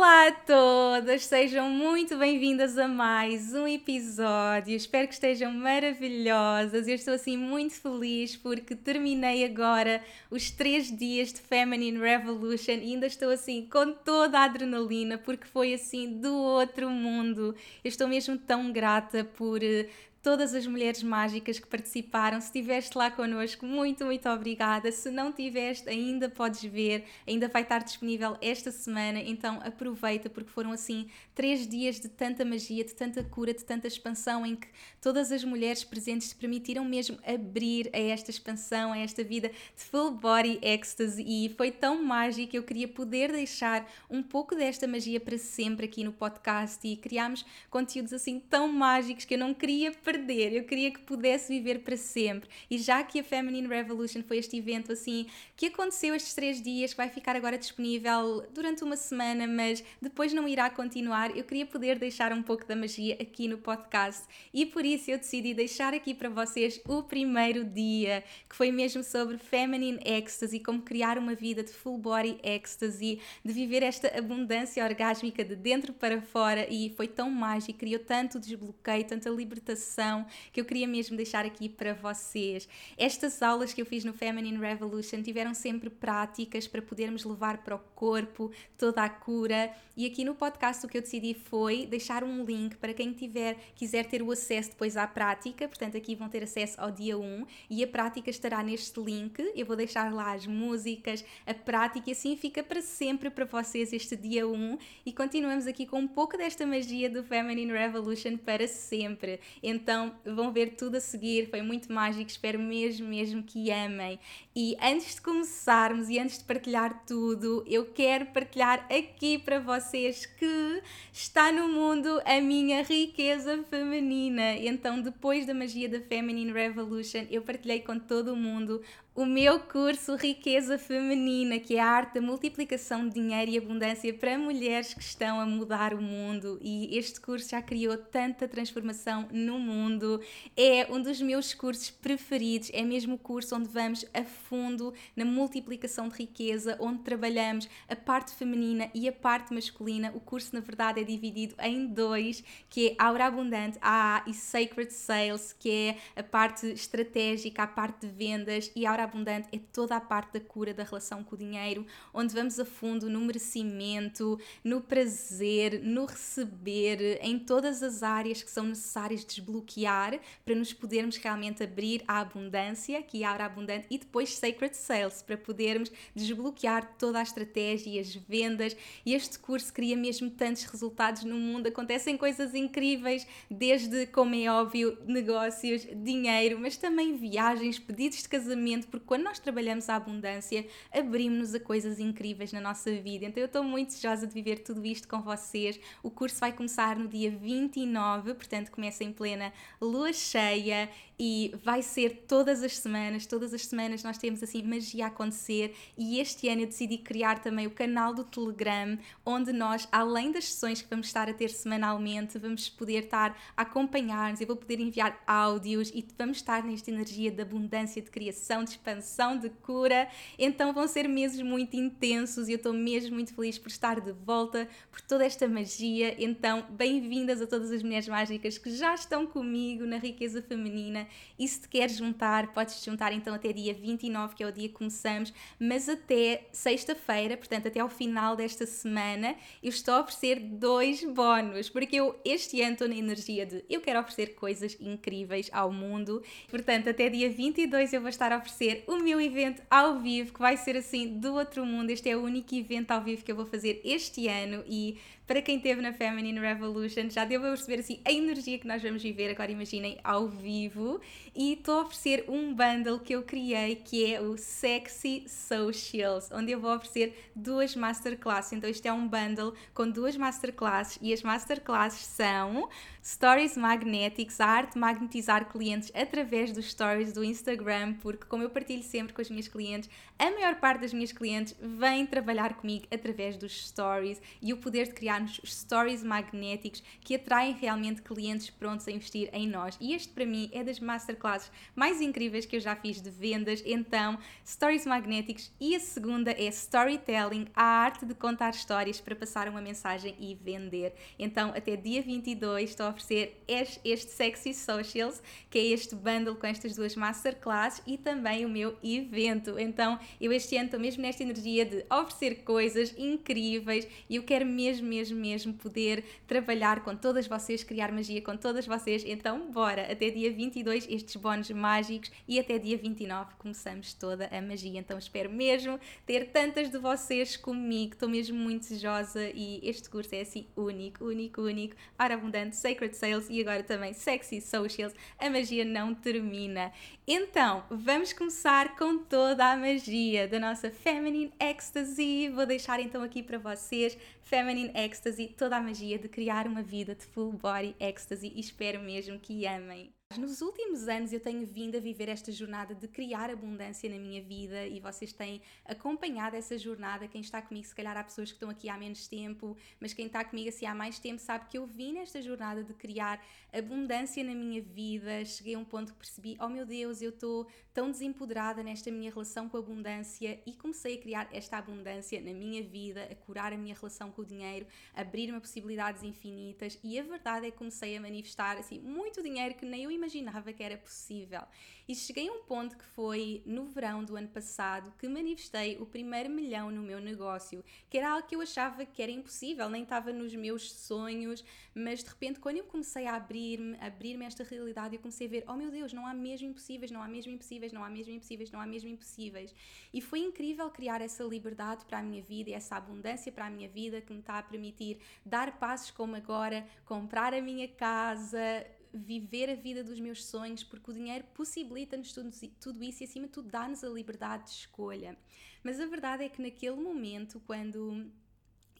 Olá a todas, sejam muito bem-vindas a mais um episódio. Espero que estejam maravilhosas. Eu estou assim muito feliz porque terminei agora os três dias de Feminine Revolution e ainda estou assim com toda a adrenalina porque foi assim do outro mundo. Eu estou mesmo tão grata por eh, todas as mulheres mágicas que participaram. Se estiveste lá connosco, muito, muito obrigada. Se não tiveste, ainda podes ver, ainda vai estar disponível esta semana, então aproveita porque foram assim três dias de tanta magia, de tanta cura, de tanta expansão em que todas as mulheres presentes se permitiram mesmo abrir a esta expansão, a esta vida de full body ecstasy e foi tão mágico eu queria poder deixar um pouco desta magia para sempre aqui no podcast e criámos conteúdos assim tão mágicos que eu não queria perder, eu queria que pudesse viver para sempre. E já que a Feminine Revolution foi este evento assim que aconteceu estes três dias, que vai ficar agora disponível durante uma semana, mas depois não irá continuar, eu queria poder deixar um pouco da magia aqui no podcast. E por isso eu decidi deixar aqui para vocês o primeiro dia, que foi mesmo sobre Feminine Ecstasy, como criar uma vida de full body ecstasy, de viver esta abundância orgásmica de dentro para fora e foi tão mágico, criou tanto desbloqueio, tanta libertação que eu queria mesmo deixar aqui para vocês. Estas aulas que eu fiz no Feminine Revolution tiveram sempre práticas para podermos levar para o corpo toda a cura. E aqui no podcast o que eu decidi foi deixar um link para quem tiver, quiser ter o acesso depois à prática. Portanto, aqui vão ter acesso ao dia 1 e a prática estará neste link. Eu vou deixar lá as músicas, a prática e assim fica para sempre para vocês este dia 1 e continuamos aqui com um pouco desta magia do Feminine Revolution para sempre. Então, vão ver tudo a seguir, foi muito mágico, espero mesmo, mesmo que amem. E antes de começarmos e antes de partilhar tudo, eu quero partilhar aqui para vocês que está no mundo a minha riqueza feminina. Então, depois da magia da Feminine Revolution, eu partilhei com todo o mundo o meu curso Riqueza Feminina, que é a arte da multiplicação de dinheiro e abundância para mulheres que estão a mudar o mundo. E este curso já criou tanta transformação no mundo. É um dos meus cursos preferidos. É mesmo o curso onde vamos a fundo na multiplicação de riqueza, onde trabalhamos a parte feminina e a parte masculina. O curso, na verdade, é dividido em dois, que é Aura Abundante AA e Sacred Sales, que é a parte estratégica, a parte de vendas e Aura abundante é toda a parte da cura da relação com o dinheiro, onde vamos a fundo no merecimento, no prazer, no receber, em todas as áreas que são necessárias desbloquear para nos podermos realmente abrir à abundância, que é a aura abundante, e depois Sacred Sales, para podermos desbloquear toda a estratégia e as vendas. E este curso cria mesmo tantos resultados no mundo, acontecem coisas incríveis, desde, como é óbvio, negócios, dinheiro, mas também viagens, pedidos de casamento porque quando nós trabalhamos a abundância, abrimos-nos a coisas incríveis na nossa vida. Então eu estou muito desejosa de viver tudo isto com vocês. O curso vai começar no dia 29, portanto começa em plena lua cheia e vai ser todas as semanas, todas as semanas nós temos assim magia a acontecer e este ano eu decidi criar também o canal do Telegram, onde nós, além das sessões que vamos estar a ter semanalmente, vamos poder estar a acompanhar-nos, eu vou poder enviar áudios e vamos estar nesta energia de abundância, de criação, de expansão, de cura. Então vão ser meses muito intensos e eu estou mesmo muito feliz por estar de volta, por toda esta magia. Então, bem-vindas a todas as mulheres mágicas que já estão comigo na riqueza feminina e se te queres juntar, podes te juntar então até dia 29 29, que é o dia que começamos, mas até sexta-feira, portanto, até ao final desta semana, eu estou a oferecer dois bónus, porque eu este ano estou na energia de eu quero oferecer coisas incríveis ao mundo. Portanto, até dia 22 eu vou estar a oferecer o meu evento ao vivo, que vai ser assim do outro mundo. Este é o único evento ao vivo que eu vou fazer este ano e para quem esteve na Feminine Revolution, já deu a perceber assim a energia que nós vamos viver, agora imaginem ao vivo. E estou a oferecer um bundle que eu criei que é o Sexy Socials, onde eu vou oferecer duas masterclasses. Então, isto é um bundle com duas masterclasses e as masterclasses são Stories Magnetics, a arte de magnetizar clientes através dos stories do Instagram, porque, como eu partilho sempre com as minhas clientes, a maior parte das minhas clientes vem trabalhar comigo através dos stories e o poder de criarmos stories magnéticos que atraem realmente clientes prontos a investir em nós. E este, para mim, é das masterclasses mais incríveis que eu já fiz de vendas. Então, stories magnéticos. E a segunda é storytelling, a arte de contar histórias para passar uma mensagem e vender. Então, até dia 22 estou a oferecer este Sexy Socials, que é este bundle com estas duas masterclasses e também o meu evento. Então, eu este ano estou mesmo nesta energia de oferecer coisas incríveis e eu quero mesmo, mesmo, mesmo poder trabalhar com todas vocês, criar magia com todas vocês. Então, bora! Até dia 22 estes bónus mágicos e até dia 29 começamos toda a magia. Então, espero mesmo ter tantas de vocês comigo. Estou mesmo muito desejosa e este curso é assim único, único, único. Ora abundante, Sacred Sales e agora também Sexy Socials. A magia não termina. Então, vamos começar com toda a magia da nossa Feminine Ecstasy. Vou deixar então aqui para vocês Feminine Ecstasy, toda a magia de criar uma vida de full body ecstasy e espero mesmo que amem. Nos últimos anos eu tenho vindo a viver esta jornada de criar abundância na minha vida e vocês têm acompanhado essa jornada. Quem está comigo, se calhar há pessoas que estão aqui há menos tempo, mas quem está comigo assim há mais tempo sabe que eu vim nesta jornada de criar abundância na minha vida. Cheguei a um ponto que percebi: oh meu Deus, eu estou tão desempoderada nesta minha relação com a abundância e comecei a criar esta abundância na minha vida, a curar a minha relação com o dinheiro, abrir-me a possibilidades infinitas e a verdade é que comecei a manifestar assim muito dinheiro que nem eu imaginava que era possível. E cheguei a um ponto que foi no verão do ano passado que manifestei o primeiro milhão no meu negócio, que era algo que eu achava que era impossível, nem estava nos meus sonhos, mas de repente quando eu comecei a abrir-me, abrir-me esta realidade, eu comecei a ver, oh meu Deus, não há mesmo impossíveis, não há mesmo impossíveis, não há mesmo impossíveis, não há mesmo impossíveis. E foi incrível criar essa liberdade para a minha vida e essa abundância para a minha vida que me está a permitir dar passos como agora, comprar a minha casa, viver a vida dos meus sonhos, porque o dinheiro possibilita-nos tudo, tudo isso e, acima de tudo, dá-nos a liberdade de escolha. Mas a verdade é que naquele momento, quando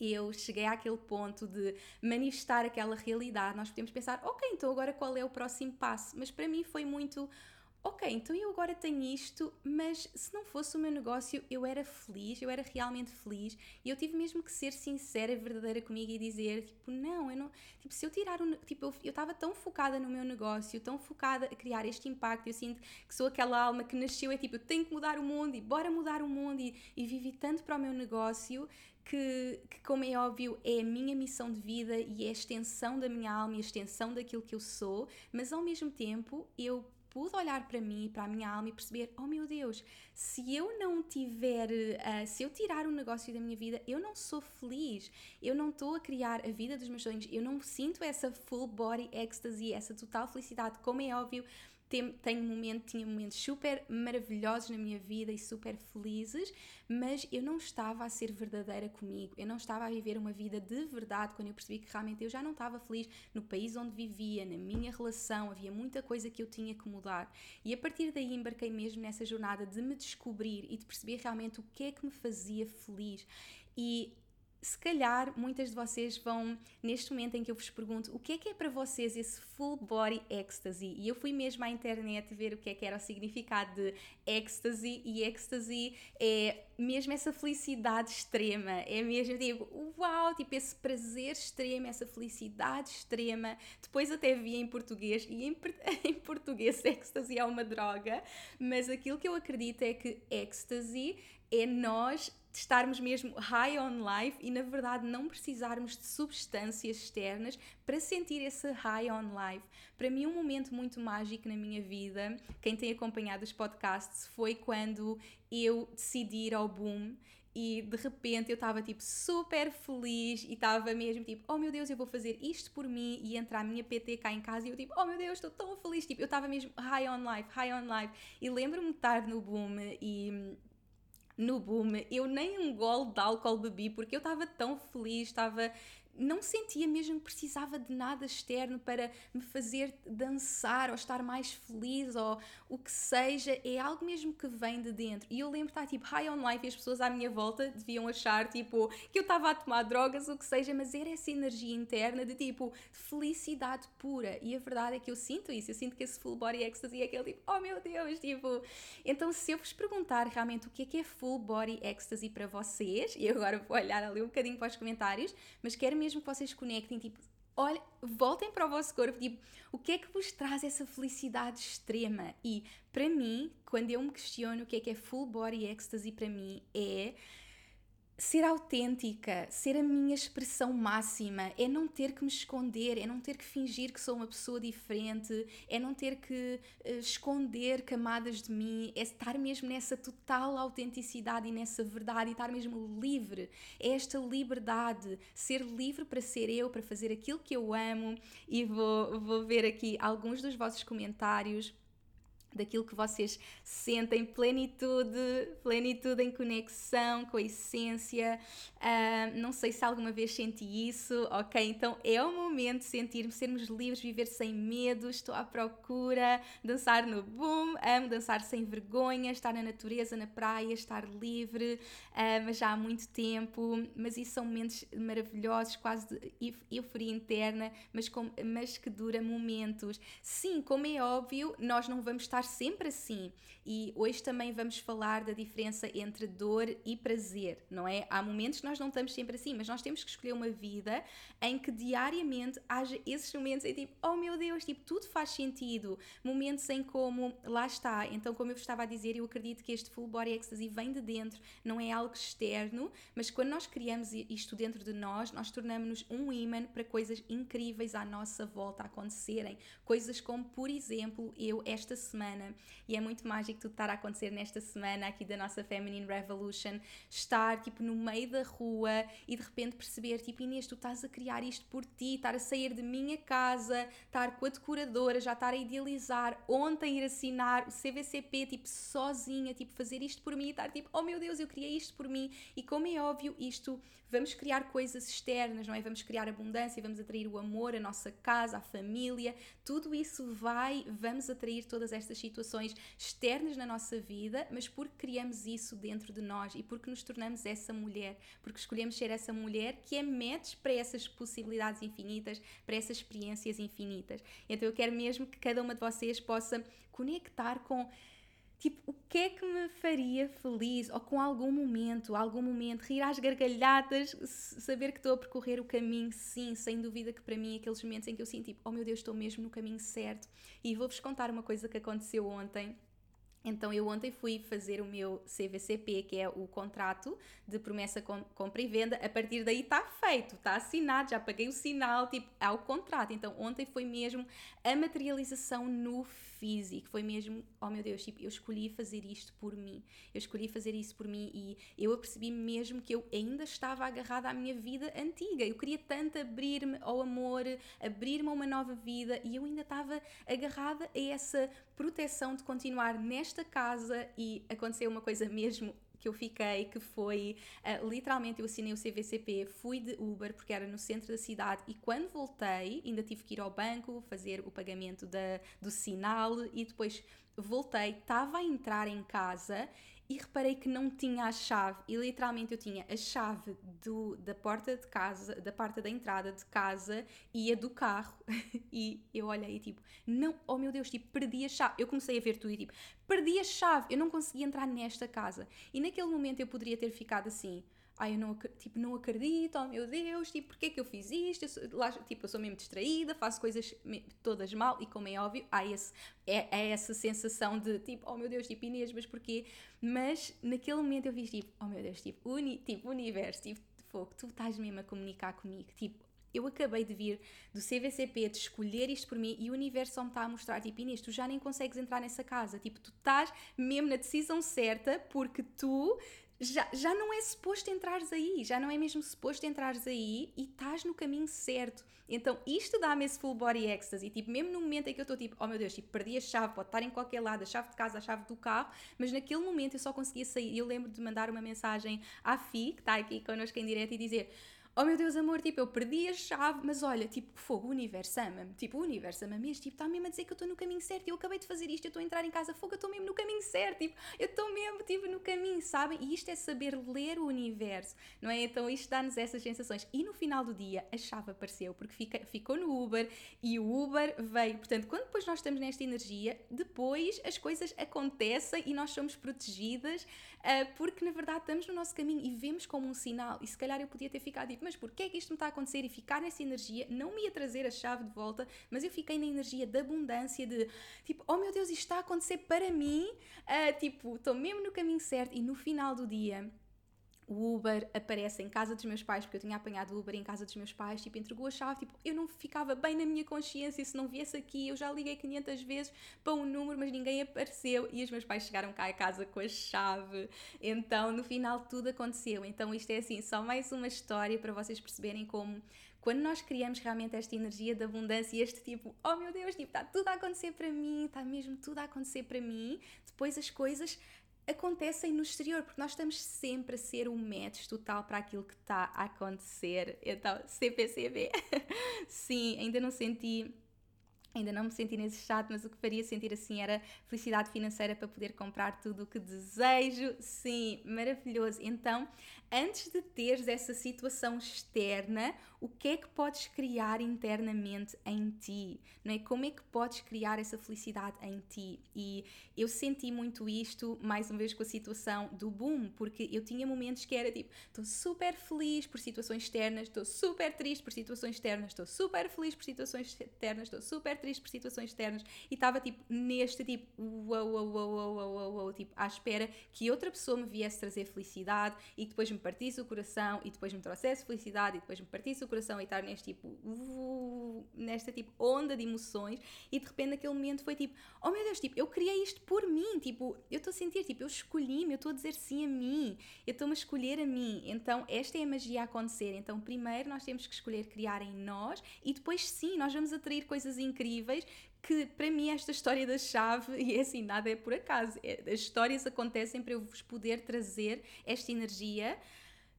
eu cheguei àquele ponto de manifestar aquela realidade, nós podemos pensar, ok, então agora qual é o próximo passo? Mas para mim foi muito ok, então eu agora tenho isto, mas se não fosse o meu negócio, eu era feliz, eu era realmente feliz e eu tive mesmo que ser sincera e verdadeira comigo e dizer, tipo, não, eu não, tipo, se eu tirar o, tipo, eu estava tão focada no meu negócio, tão focada a criar este impacto, eu sinto que sou aquela alma que nasceu, é tipo, eu tenho que mudar o mundo e bora mudar o mundo e, e vivi tanto para o meu negócio que, que, como é óbvio, é a minha missão de vida e é a extensão da minha alma e a extensão daquilo que eu sou, mas ao mesmo tempo eu pude olhar para mim, para a minha alma e perceber: oh meu Deus, se eu não tiver, uh, se eu tirar um negócio da minha vida, eu não sou feliz, eu não estou a criar a vida dos meus sonhos, eu não sinto essa full body ecstasy, essa total felicidade, como é óbvio tenho momento, tinha momentos super maravilhosos na minha vida e super felizes, mas eu não estava a ser verdadeira comigo, eu não estava a viver uma vida de verdade quando eu percebi que realmente eu já não estava feliz no país onde vivia, na minha relação, havia muita coisa que eu tinha que mudar. E a partir daí embarquei mesmo nessa jornada de me descobrir e de perceber realmente o que é que me fazia feliz. E se calhar muitas de vocês vão, neste momento em que eu vos pergunto o que é que é para vocês esse full body ecstasy, e eu fui mesmo à internet ver o que é que era o significado de ecstasy, e ecstasy é mesmo essa felicidade extrema, é mesmo tipo, uau, tipo esse prazer extremo, essa felicidade extrema. Depois até vi em português, e em, em português ecstasy é uma droga, mas aquilo que eu acredito é que ecstasy é nós estarmos mesmo high on life e na verdade não precisarmos de substâncias externas para sentir esse high on life. Para mim, um momento muito mágico na minha vida, quem tem acompanhado os podcasts, foi quando eu decidi ir ao boom e de repente eu estava tipo super feliz e estava mesmo tipo, oh meu Deus, eu vou fazer isto por mim e entrar a minha PT cá em casa. E eu tipo, oh meu Deus, estou tão feliz, tipo, eu estava mesmo high on life, high on life. E lembro-me de estar no boom e no boom, eu nem um gole de álcool bebi porque eu estava tão feliz, estava não sentia mesmo que precisava de nada externo para me fazer dançar ou estar mais feliz ou o que seja, é algo mesmo que vem de dentro. E eu lembro de estar tipo high on life e as pessoas à minha volta deviam achar tipo que eu estava a tomar drogas, o que seja, mas era essa energia interna de tipo felicidade pura. E a verdade é que eu sinto isso, eu sinto que esse full body ecstasy é aquele tipo, oh meu Deus, tipo. Então, se eu vos perguntar realmente o que é que é full body ecstasy para vocês, e agora vou olhar ali um bocadinho para os comentários, mas quero mesmo que vocês conectem, tipo, olha, voltem para o vosso corpo, tipo, o que é que vos traz essa felicidade extrema? E para mim, quando eu me questiono o que é que é full body ecstasy para mim, é ser autêntica, ser a minha expressão máxima, é não ter que me esconder, é não ter que fingir que sou uma pessoa diferente, é não ter que uh, esconder camadas de mim, é estar mesmo nessa total autenticidade e nessa verdade e estar mesmo livre. É esta liberdade, ser livre para ser eu, para fazer aquilo que eu amo. E vou, vou ver aqui alguns dos vossos comentários daquilo que vocês sentem, plenitude, plenitude em conexão com a essência. Uh, não sei se alguma vez senti isso, ok? Então é o momento de sentir sermos livres, viver sem medo. Estou à procura, dançar no boom, amo dançar sem vergonha, estar na natureza, na praia, estar livre, uh, mas já há muito tempo. Mas isso são momentos maravilhosos, quase de euforia interna, mas, com, mas que dura momentos. Sim, como é óbvio, nós não vamos estar sempre assim. E hoje também vamos falar da diferença entre dor e prazer, não é? Há momentos que nós não estamos sempre assim, mas nós temos que escolher uma vida em que diariamente haja esses momentos em tipo, oh meu Deus, tipo, tudo faz sentido. Momentos em como, lá está. Então, como eu vos estava a dizer, eu acredito que este full body ecstasy vem de dentro, não é algo externo, mas quando nós criamos isto dentro de nós, nós tornamos-nos um imã para coisas incríveis à nossa volta acontecerem. Coisas como, por exemplo, eu esta semana semana. E é muito mágico tudo estar a acontecer nesta semana aqui da nossa Feminine Revolution, estar tipo no meio da rua e de repente perceber tipo Inês, tu estás a criar isto por ti, estar a sair de minha casa, estar com a decoradora, já estar a idealizar, ontem ir assinar o CVCP tipo sozinha, tipo fazer isto por mim e estar tipo, oh meu Deus, eu criei isto por mim. E como é óbvio isto, vamos criar coisas externas, não é? Vamos criar abundância, vamos atrair o amor, a nossa casa, a família, tudo isso vai, vamos atrair todas estas situações externas na nossa vida, mas porque criamos isso dentro de nós e porque nos tornamos essa mulher, porque escolhemos ser essa mulher que é match para essas possibilidades infinitas, para essas experiências infinitas. Então eu quero mesmo que cada uma de vocês possa conectar com Tipo, o que é que me faria feliz? Ou com algum momento, algum momento, rir às gargalhadas, saber que estou a percorrer o caminho, sim, sem dúvida que para mim aqueles momentos em que eu sinto tipo, oh meu Deus, estou mesmo no caminho certo. E vou-vos contar uma coisa que aconteceu ontem então eu ontem fui fazer o meu CVCP, que é o contrato de promessa, compra e venda. A partir daí está feito, está assinado, já paguei o sinal, tipo, há o contrato. Então ontem foi mesmo a materialização no físico, foi mesmo, oh meu Deus, tipo, eu escolhi fazer isto por mim. Eu escolhi fazer isso por mim e eu apercebi mesmo que eu ainda estava agarrada à minha vida antiga. Eu queria tanto abrir-me ao amor, abrir-me a uma nova vida e eu ainda estava agarrada a essa proteção de continuar nesta nesta casa e aconteceu uma coisa mesmo que eu fiquei, que foi uh, literalmente eu assinei o CVCP, fui de Uber porque era no centro da cidade e quando voltei ainda tive que ir ao banco fazer o pagamento da, do sinal e depois voltei, estava a entrar em casa e reparei que não tinha a chave e literalmente eu tinha a chave do, da porta de casa, da porta da entrada de casa e a do carro e eu olhei tipo, não, oh meu Deus, tipo, perdi a chave. Eu comecei a ver tudo e tipo, perdi a chave, eu não consegui entrar nesta casa. E naquele momento eu poderia ter ficado assim, ai, eu não, tipo, não acredito, oh meu Deus, tipo, porquê que eu fiz isto? Eu sou, lá, tipo, eu sou mesmo distraída, faço coisas todas mal e como é óbvio, há esse, é, é essa sensação de tipo, oh meu Deus, tipo, Inês, mas porquê? Mas naquele momento eu fiz tipo, oh meu Deus, tipo, uni, tipo universo, tipo, fogo, tu estás mesmo a comunicar comigo, tipo, eu acabei de vir do CVCP, de escolher isto por mim e o universo só me está a mostrar, tipo, Inês, tu já nem consegues entrar nessa casa, tipo, tu estás mesmo na decisão certa porque tu já, já não é suposto entrares aí, já não é mesmo suposto entrares aí e estás no caminho certo. Então isto dá-me esse full body ecstasy, tipo, mesmo no momento em que eu estou tipo, oh meu Deus, tipo, perdi a chave, pode estar em qualquer lado, a chave de casa, a chave do carro, mas naquele momento eu só conseguia sair. Eu lembro de mandar uma mensagem à Fi, que está aqui connosco em direto, e dizer oh meu Deus, amor, tipo, eu perdi a chave, mas olha, tipo, fogo, o universo ama-me, tipo, o universo ama-me mesmo, tipo, está mesmo a dizer que eu estou no caminho certo, eu acabei de fazer isto, eu estou a entrar em casa, fogo, eu estou mesmo no caminho certo, tipo, eu estou mesmo, tipo, no caminho, sabem? E isto é saber ler o universo, não é? Então isto dá-nos essas sensações. E no final do dia, a chave apareceu, porque fica, ficou no Uber e o Uber veio. Portanto, quando depois nós estamos nesta energia, depois as coisas acontecem e nós somos protegidas, uh, porque na verdade estamos no nosso caminho e vemos como um sinal. E se calhar eu podia ter ficado tipo, mas porquê é que isto me está a acontecer? E ficar nessa energia não me ia trazer a chave de volta, mas eu fiquei na energia da abundância, de tipo, oh meu Deus, isto está a acontecer para mim, uh, tipo, estou mesmo no caminho certo e no final do dia o Uber aparece em casa dos meus pais, porque eu tinha apanhado o Uber em casa dos meus pais, tipo, entregou a chave, tipo, eu não ficava bem na minha consciência se não viesse aqui, eu já liguei 500 vezes para um número, mas ninguém apareceu, e os meus pais chegaram cá a casa com a chave, então no final tudo aconteceu, então isto é assim, só mais uma história para vocês perceberem como quando nós criamos realmente esta energia de abundância e este tipo, oh meu Deus, tipo, está tudo a acontecer para mim, está mesmo tudo a acontecer para mim, depois as coisas acontecem no exterior, porque nós estamos sempre a ser um match total para aquilo que está a acontecer. Então, CPCB. Sim, ainda não senti Ainda não me senti nesse chato, mas o que faria sentir assim era felicidade financeira para poder comprar tudo o que desejo. Sim, maravilhoso. Então, antes de teres essa situação externa, o que é que podes criar internamente em ti? Não é? Como é que podes criar essa felicidade em ti? E eu senti muito isto, mais uma vez, com a situação do boom, porque eu tinha momentos que era tipo, estou super feliz por situações externas, estou super triste por situações externas, estou super feliz por situações externas, estou super triste por situações externas e estava tipo neste tipo, uau, uau, uau, uau, uau, uau, tipo, à espera que outra pessoa me viesse trazer felicidade e depois me partisse o coração e depois me trouxesse felicidade e depois me partisse o coração e estar neste tipo, uh, nesta tipo onda de emoções e de repente naquele momento foi tipo, oh meu Deus, tipo, eu criei isto por mim, tipo, eu estou a sentir, tipo, eu escolhi-me, eu estou a dizer sim a mim, eu estou-me a escolher a mim, então esta é a magia a acontecer, então primeiro nós temos que escolher criar em nós e depois sim, nós vamos atrair coisas incríveis que para mim esta história da chave, e é assim, nada é por acaso, é, as histórias acontecem para eu vos poder trazer esta energia.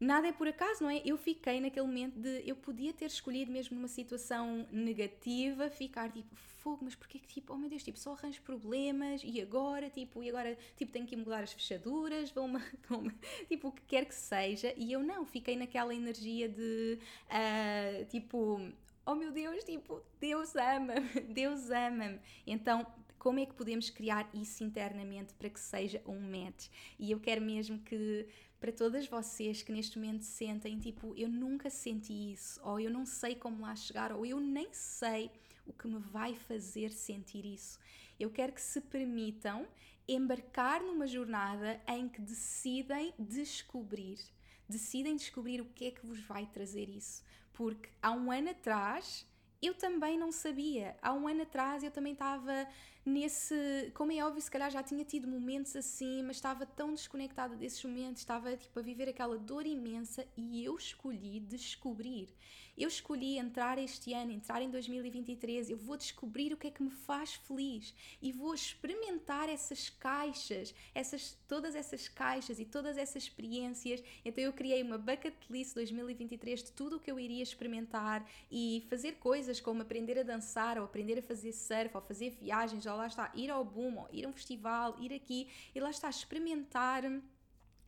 Nada é por acaso, não é? Eu fiquei naquele momento de. Eu podia ter escolhido, mesmo numa situação negativa, ficar tipo, fogo, mas porquê que tipo, oh meu Deus, tipo, só arranjo problemas e agora, tipo, e agora, tipo, tenho que mudar as fechaduras, vou-me. Vou tipo, o que quer que seja. E eu não, fiquei naquela energia de. Uh, tipo, oh meu Deus, tipo, Deus ama-me, Deus ama-me. Então, como é que podemos criar isso internamente para que seja um match? E eu quero mesmo que para todas vocês que neste momento sentem tipo, eu nunca senti isso, ou eu não sei como lá chegar, ou eu nem sei o que me vai fazer sentir isso. Eu quero que se permitam embarcar numa jornada em que decidem descobrir decidem descobrir o que é que vos vai trazer isso. Porque há um ano atrás eu também não sabia. Há um ano atrás eu também estava nesse. Como é óbvio, se calhar já tinha tido momentos assim, mas estava tão desconectada desses momentos, estava tipo a viver aquela dor imensa e eu escolhi descobrir. Eu escolhi entrar este ano, entrar em 2023. Eu vou descobrir o que é que me faz feliz e vou experimentar essas caixas, essas, todas essas caixas e todas essas experiências. Então eu criei uma bucket list 2023 de tudo o que eu iria experimentar e fazer coisas como aprender a dançar, ou aprender a fazer surf, ou fazer viagens, ou lá está, ir ao boom, ou ir a um festival, ir aqui, e lá está, experimentar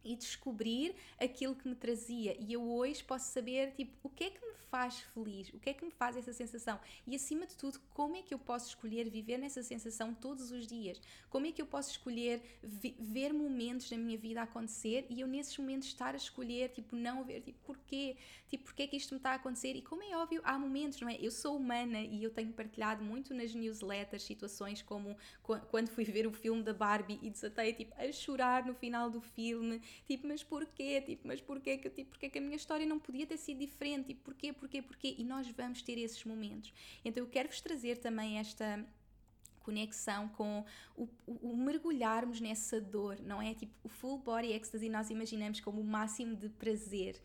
e descobrir aquilo que me trazia. E eu hoje posso saber, tipo, o que é que me faz feliz? O que é que me faz essa sensação? E acima de tudo, como é que eu posso escolher viver nessa sensação todos os dias? Como é que eu posso escolher ver momentos na minha vida acontecer e eu nesses momentos estar a escolher, tipo, não ver, tipo, porquê? Tipo, porquê é que isto me está a acontecer? E como é óbvio, há momentos, não é? Eu sou humana e eu tenho partilhado muito nas newsletters situações como quando fui ver o filme da Barbie e desatei, tipo, a chorar no final do filme Tipo, mas porquê? Tipo, mas porquê que, tipo, porquê que a minha história não podia ter sido diferente? Tipo, porquê, porquê, porquê? E nós vamos ter esses momentos. Então eu quero-vos trazer também esta conexão com o, o, o, mergulharmos nessa dor, não é? Tipo, o full body ecstasy nós imaginamos como o máximo de prazer.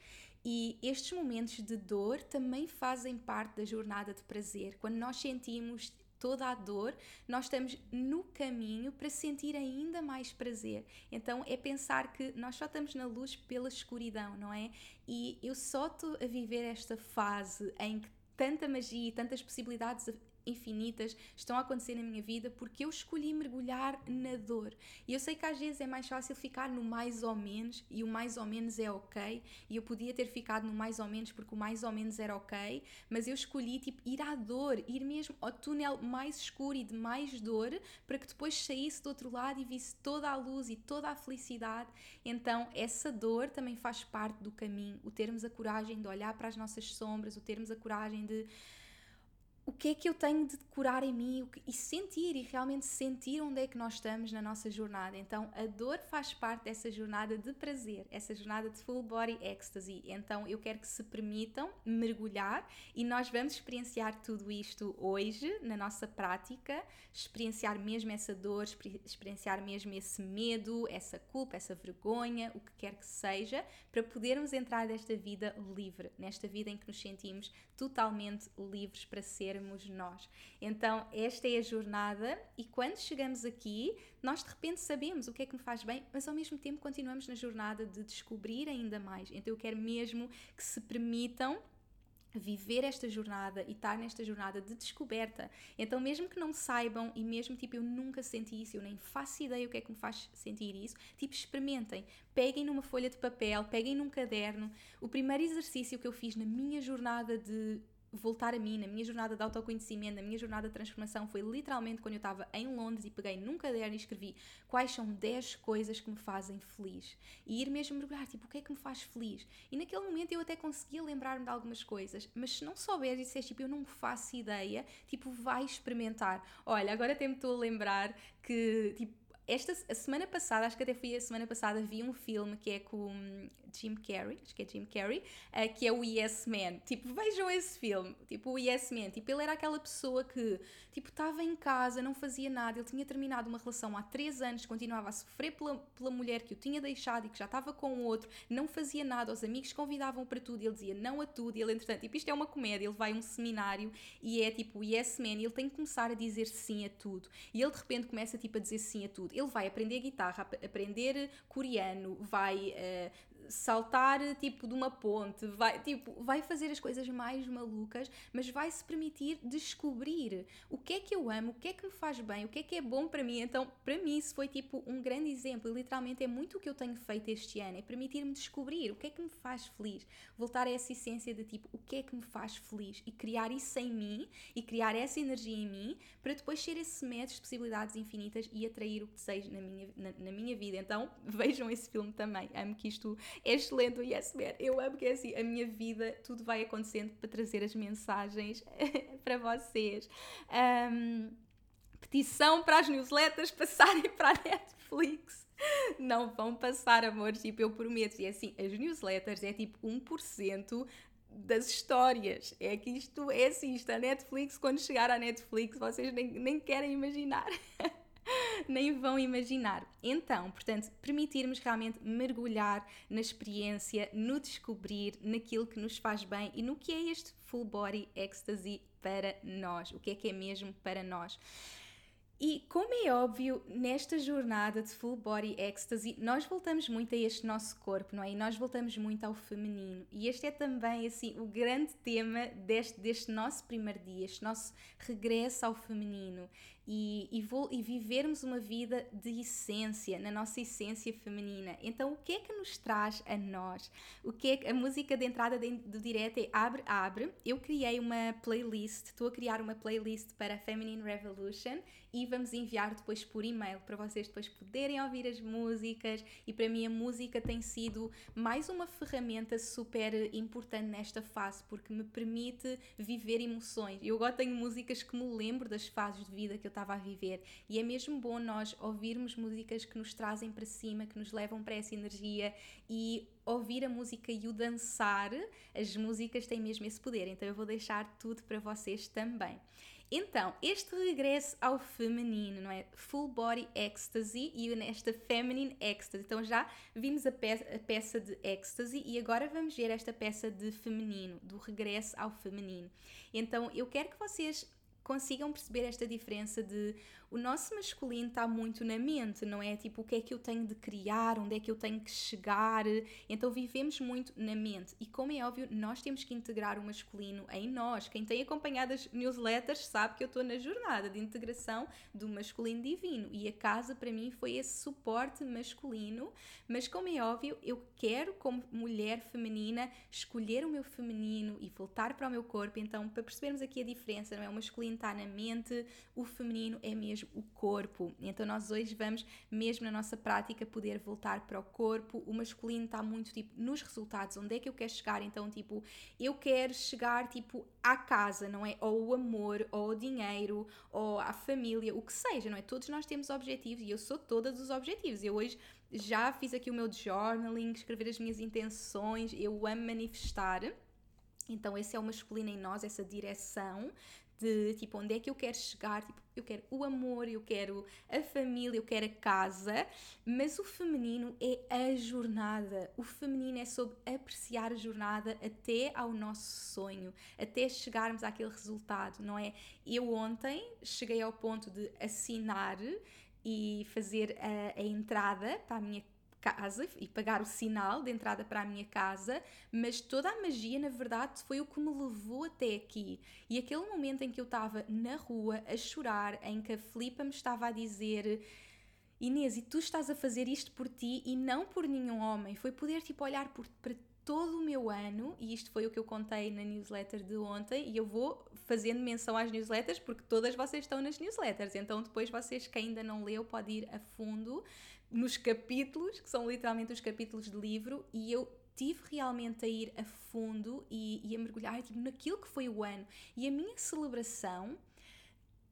E estes momentos de dor também fazem parte da jornada de prazer. Quando nós sentimos toda a dor, nós estamos no caminho para sentir ainda mais prazer. Então é pensar que nós só estamos na luz pela escuridão, não é? E eu só estou a viver esta fase em que tanta magia e tantas possibilidades infinitas estão a acontecer na minha vida porque eu escolhi mergulhar na dor. E eu sei que às vezes é mais fácil ficar no mais ou menos e o mais ou menos é ok. E eu podia ter ficado no mais ou menos porque o mais ou menos era ok, mas eu escolhi tipo ir à dor, ir mesmo ao túnel mais escuro e de mais dor para que depois saísse do outro lado e visse toda a luz e toda a felicidade. Então, essa dor também faz parte do caminho, o termos a coragem de olhar para as nossas sombras, o termos a coragem de o que é que eu tenho de curar em mim e sentir e realmente sentir onde é que nós estamos na nossa jornada. Então, a dor faz parte dessa jornada de prazer, essa jornada de full body ecstasy. Então, eu quero que se permitam mergulhar e nós vamos experienciar tudo isto hoje na nossa prática, experienciar mesmo essa dor, experienciar mesmo esse medo, essa culpa, essa vergonha, o que quer que seja, para podermos entrar nesta vida livre, nesta vida em que nos sentimos totalmente livres para ser sermos nós. Então, esta é a jornada, e quando chegamos aqui, nós de repente sabemos o que é que me faz bem, mas ao mesmo tempo continuamos na jornada de descobrir ainda mais. Então, eu quero mesmo que se permitam viver esta jornada e estar nesta jornada de descoberta. Então, mesmo que não saibam e mesmo tipo eu nunca senti isso, eu nem faço ideia o que é que me faz sentir isso, tipo experimentem, peguem numa folha de papel, peguem num caderno. O primeiro exercício que eu fiz na minha jornada de voltar a mim, na minha jornada de autoconhecimento, na minha jornada de transformação, foi literalmente quando eu estava em Londres e peguei num caderno e escrevi quais são 10 coisas que me fazem feliz. E ir mesmo mergulhar, tipo, o que é que me faz feliz? E naquele momento eu até conseguia lembrar-me de algumas coisas, mas se não souberes e disseres, tipo, eu não faço ideia, tipo, vai experimentar. Olha, agora até me estou a lembrar que, tipo, esta a semana passada, acho que até foi a semana passada, vi um filme que é com Jim Carrey, acho que é Jim Carrey, uh, que é o Yes Man. Tipo, vejam esse filme, tipo, o Yes Man. Tipo, ele era aquela pessoa que, tipo, estava em casa, não fazia nada, ele tinha terminado uma relação há 3 anos, continuava a sofrer pela, pela mulher que o tinha deixado e que já estava com outro, não fazia nada, os amigos convidavam para tudo, ele dizia não a tudo, e ele, entretanto, tipo, isto é uma comédia, ele vai a um seminário e é tipo o Yes Man, e ele tem que começar a dizer sim a tudo. E ele de repente começa, tipo, a dizer sim a tudo ele vai aprender guitarra, aprender coreano, vai uh, saltar tipo de uma ponte, vai, tipo, vai fazer as coisas mais malucas, mas vai se permitir descobrir o que é que eu amo, o que é que me faz bem, o que é que é bom para mim. Então, para mim, isso foi tipo um grande exemplo. Literalmente é muito o que eu tenho feito este ano, é permitir-me descobrir o que é que me faz feliz, voltar a essa essência de tipo o que é que me faz feliz e criar isso em mim e criar essa energia em mim para depois ser esse método de possibilidades infinitas e atrair o que desejo na minha, na, na minha vida. Então, vejam esse filme também. Amo que isto é excelente o Yes. Eu amo que é assim, a minha vida, tudo vai acontecendo para trazer as mensagens para vocês. Um, petição para as newsletters passarem para a Netflix. Não vão passar, amor, tipo, eu prometo. E é assim, as newsletters é tipo 1% das histórias. É que isto é assim, isto a Netflix, quando chegar à Netflix, vocês nem, nem querem imaginar. nem vão imaginar. Então, portanto, permitirmos realmente mergulhar na experiência, no descobrir, naquilo que nos faz bem e no que é este full body ecstasy para nós, o que é que é mesmo para nós. E como é óbvio, nesta jornada de full body ecstasy, nós voltamos muito a este nosso corpo, não é? E nós voltamos muito ao feminino. E este é também, assim, o grande tema deste, deste nosso primeiro dia, este nosso regresso ao feminino. E, e, vou, e vivermos uma vida de essência, na nossa essência feminina. Então, o que é que nos traz a nós? O que é que a música de entrada do direto é Abre, Abre. Eu criei uma playlist, estou a criar uma playlist para a Feminine Revolution e vamos enviar depois por e-mail para vocês depois poderem ouvir as músicas. E para mim, a música tem sido mais uma ferramenta super importante nesta fase porque me permite viver emoções. Eu agora tenho músicas que me lembro das fases de vida que eu estava a viver e é mesmo bom nós ouvirmos músicas que nos trazem para cima, que nos levam para essa energia e ouvir a música e o dançar, as músicas têm mesmo esse poder, então eu vou deixar tudo para vocês também. Então, este regresso ao feminino, não é? Full body ecstasy e nesta feminine ecstasy. Então já vimos a, pe a peça de ecstasy e agora vamos ver esta peça de feminino, do regresso ao feminino. Então eu quero que vocês consigam perceber esta diferença de o nosso masculino está muito na mente, não é? Tipo, o que é que eu tenho de criar, onde é que eu tenho que chegar. Então vivemos muito na mente. E como é óbvio, nós temos que integrar o masculino em nós. Quem tem acompanhado as newsletters sabe que eu estou na jornada de integração do masculino divino. E a casa para mim foi esse suporte masculino. Mas como é óbvio, eu quero, como mulher feminina, escolher o meu feminino e voltar para o meu corpo. Então, para percebermos aqui a diferença, não é? O masculino está na mente, o feminino é mesmo o corpo. Então nós hoje vamos, mesmo na nossa prática, poder voltar para o corpo. O masculino está muito tipo nos resultados, onde é que eu quero chegar? Então, tipo, eu quero chegar tipo à casa, não é? Ou o amor, ou o dinheiro, ou à família, o que seja, não é? Todos nós temos objetivos e eu sou todos os objetivos. Eu hoje já fiz aqui o meu journaling, escrever as minhas intenções, eu amo manifestar. Então, esse é o masculino em nós, essa direção de tipo onde é que eu quero chegar, tipo, eu quero o amor, eu quero a família, eu quero a casa, mas o feminino é a jornada. O feminino é sobre apreciar a jornada até ao nosso sonho, até chegarmos àquele resultado, não é? Eu ontem cheguei ao ponto de assinar e fazer a, a entrada para a minha casa e pagar o sinal de entrada para a minha casa, mas toda a magia, na verdade, foi o que me levou até aqui. E aquele momento em que eu estava na rua a chorar, em que a Filipa me estava a dizer. Inês, e tu estás a fazer isto por ti e não por nenhum homem. Foi poder tipo olhar por, para todo o meu ano, e isto foi o que eu contei na newsletter de ontem, e eu vou fazendo menção às newsletters porque todas vocês estão nas newsletters, então depois vocês que ainda não leu podem ir a fundo nos capítulos, que são literalmente os capítulos de livro, e eu tive realmente a ir a fundo e, e a mergulhar tipo, naquilo que foi o ano. E a minha celebração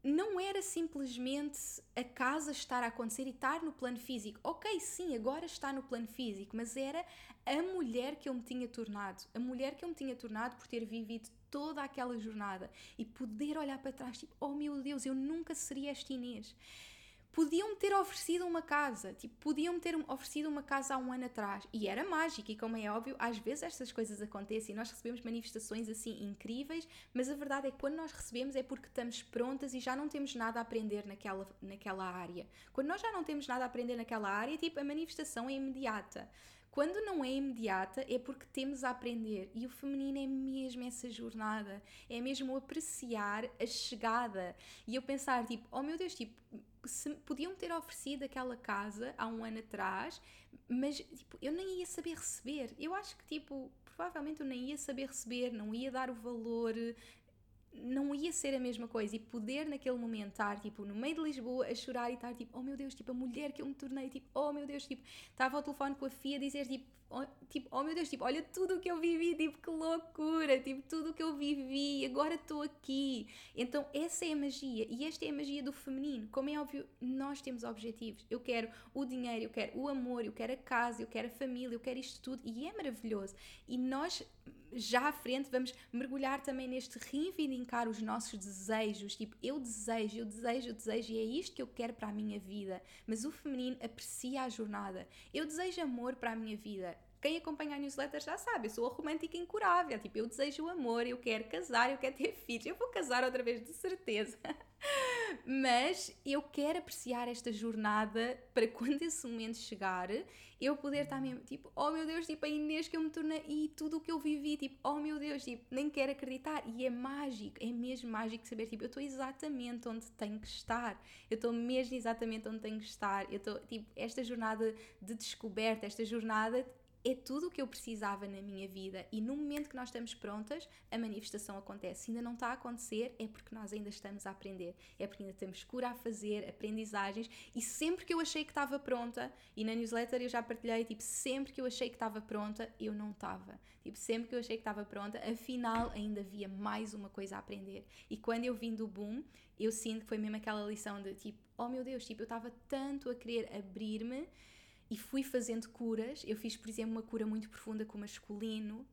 não era simplesmente a casa estar a acontecer e estar no plano físico. Ok, sim, agora está no plano físico, mas era a mulher que eu me tinha tornado. A mulher que eu me tinha tornado por ter vivido toda aquela jornada e poder olhar para trás, tipo, oh meu Deus, eu nunca seria esta Inês podiam ter oferecido uma casa, tipo, podiam ter oferecido uma casa há um ano atrás e era mágico. E como é óbvio, às vezes estas coisas acontecem e nós recebemos manifestações assim incríveis, mas a verdade é que quando nós recebemos é porque estamos prontas e já não temos nada a aprender naquela, naquela área. Quando nós já não temos nada a aprender naquela área, tipo, a manifestação é imediata. Quando não é imediata é porque temos a aprender e o feminino é mesmo essa jornada, é mesmo apreciar a chegada e eu pensar tipo, oh meu Deus, tipo, se podiam ter oferecido aquela casa há um ano atrás, mas tipo, eu nem ia saber receber. Eu acho que tipo, provavelmente eu nem ia saber receber, não ia dar o valor, não ia ser a mesma coisa e poder naquele momento estar tipo no meio de Lisboa a chorar e estar tipo, oh meu Deus, tipo a mulher que eu me tornei, tipo, oh meu Deus, tipo, estava ao telefone com a filha a dizer tipo, oh, tipo, oh meu Deus, tipo, olha tudo o que eu vivi, tipo, que loucura, tipo, tudo o que eu vivi, agora estou aqui. Então, essa é a magia e esta é a magia do feminino. Como é óbvio, nós temos objetivos. Eu quero o dinheiro, eu quero o amor, eu quero a casa, eu quero a família, eu quero isto tudo e é maravilhoso. E nós, já à frente, vamos mergulhar também neste reivindicar os nossos desejos. Tipo, eu desejo, eu desejo, eu desejo e é isto que eu quero para a minha vida. Mas o feminino aprecia a jornada. Eu desejo amor para a minha vida quem acompanha a newsletter já sabe, eu sou a romântica incurável. Tipo, eu desejo o amor, eu quero casar, eu quero ter filhos. Eu vou casar outra vez, de certeza. mas eu quero apreciar esta jornada para quando esse momento chegar, eu poder estar mesmo tipo, oh meu Deus, tipo, a Inês que eu me tornei e tudo o que eu vivi, tipo, oh meu Deus, tipo, nem quero acreditar. E é mágico, é mesmo mágico saber, tipo, eu estou exatamente onde tenho que estar, eu estou mesmo exatamente onde tenho que estar, eu estou, tipo, esta jornada de descoberta, esta jornada é tudo o que eu precisava na minha vida e no momento que nós estamos prontas, a manifestação acontece. Se ainda não está a acontecer, é porque nós ainda estamos a aprender, é porque ainda temos cura a fazer, aprendizagens e sempre que eu achei que estava pronta, e na newsletter eu já partilhei, tipo, sempre que eu achei que estava pronta, eu não estava. Tipo, sempre que eu achei que estava pronta, afinal ainda havia mais uma coisa a aprender. E quando eu vim do boom, eu sinto que foi mesmo aquela lição de tipo, oh meu Deus, tipo, eu estava tanto a querer abrir-me e fui fazendo curas. Eu fiz, por exemplo, uma cura muito profunda com o masculino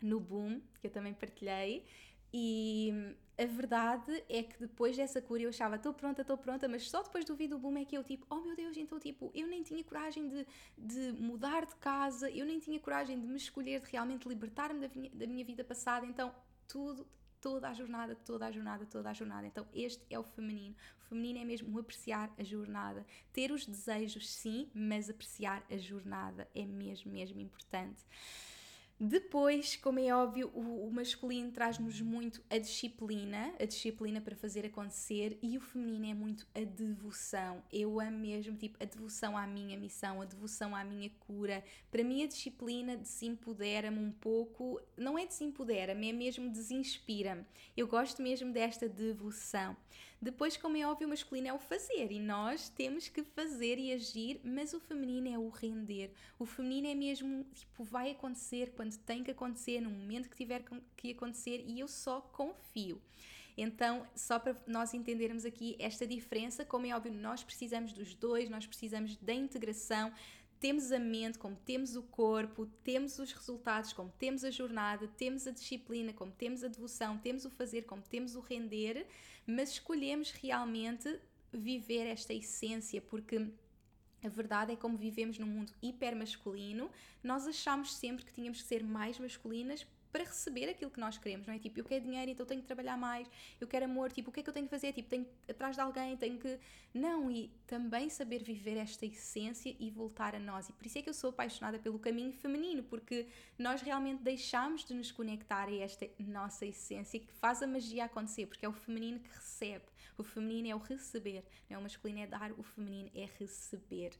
no Boom, que eu também partilhei. E a verdade é que depois dessa cura eu achava, estou pronta, estou pronta, mas só depois do vídeo do boom é que eu tipo, oh meu Deus, então tipo, eu nem tinha coragem de, de mudar de casa, eu nem tinha coragem de me escolher, de realmente libertar-me da, da minha vida passada, então tudo toda a jornada, toda a jornada, toda a jornada. Então, este é o feminino. O feminino é mesmo apreciar a jornada. Ter os desejos, sim, mas apreciar a jornada é mesmo, mesmo importante. Depois, como é óbvio, o, o masculino traz-nos muito a disciplina, a disciplina para fazer acontecer, e o feminino é muito a devoção. Eu amo mesmo, tipo, a devoção à minha missão, a devoção à minha cura. Para mim, a disciplina desempodera-me um pouco, não é desempodera-me, é mesmo desinspira-me. Eu gosto mesmo desta devoção. Depois, como é óbvio, o masculino é o fazer, e nós temos que fazer e agir, mas o feminino é o render. O feminino é mesmo, tipo, vai acontecer quando tem que acontecer, no momento que tiver que acontecer e eu só confio. Então, só para nós entendermos aqui esta diferença, como é óbvio, nós precisamos dos dois, nós precisamos da integração, temos a mente, como temos o corpo, temos os resultados, como temos a jornada, temos a disciplina, como temos a devoção, temos o fazer, como temos o render, mas escolhemos realmente viver esta essência, porque a verdade é como vivemos num mundo hiper masculino, nós achamos sempre que tínhamos que ser mais masculinas para receber aquilo que nós queremos, não é? Tipo, eu quero dinheiro, então tenho que trabalhar mais, eu quero amor, tipo, o que é que eu tenho que fazer? Tipo, tenho que atrás de alguém, tenho que. Não, e também saber viver esta essência e voltar a nós. E por isso é que eu sou apaixonada pelo caminho feminino, porque nós realmente deixamos de nos conectar a esta nossa essência que faz a magia acontecer, porque é o feminino que recebe, o feminino é o receber, não é o masculino é dar, o feminino é receber.